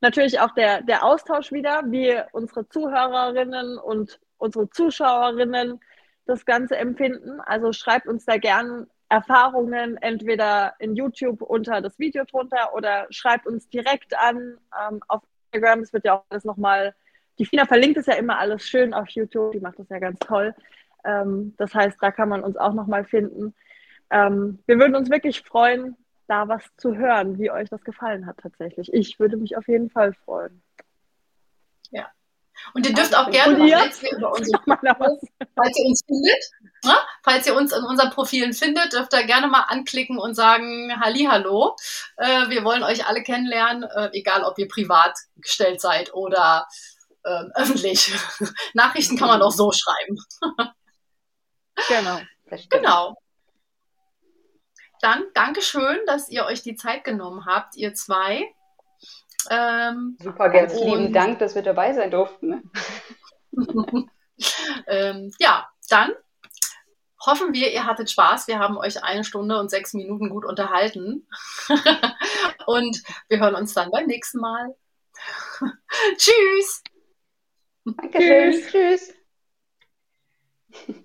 natürlich auch der, der Austausch wieder, wie unsere Zuhörerinnen und unsere Zuschauerinnen das Ganze empfinden. Also schreibt uns da gern Erfahrungen entweder in YouTube unter das Video drunter oder schreibt uns direkt an ähm, auf Instagram. Es wird ja auch alles nochmal, die Fina verlinkt es ja immer alles schön auf YouTube, die macht das ja ganz toll. Ähm, das heißt, da kann man uns auch nochmal finden. Ähm, wir würden uns wirklich freuen, da was zu hören, wie euch das gefallen hat tatsächlich. Ich würde mich auf jeden Fall freuen. Und ihr dürft auch gerne, falls ihr, was. falls ihr uns findet, ne? falls ihr uns in unseren Profilen findet, dürft ihr gerne mal anklicken und sagen, Hallihallo, äh, wir wollen euch alle kennenlernen, äh, egal ob ihr privat gestellt seid oder ähm, öffentlich. Nachrichten kann man auch so schreiben. Genau. Genau. Dann Dankeschön, dass ihr euch die Zeit genommen habt, ihr zwei. Ähm, Super Ganz lieben Dank, dass wir dabei sein durften. Ähm, ja, dann hoffen wir, ihr hattet Spaß. Wir haben euch eine Stunde und sechs Minuten gut unterhalten. und wir hören uns dann beim nächsten Mal. Tschüss. Dankeschön. Tschüss. Tschüss.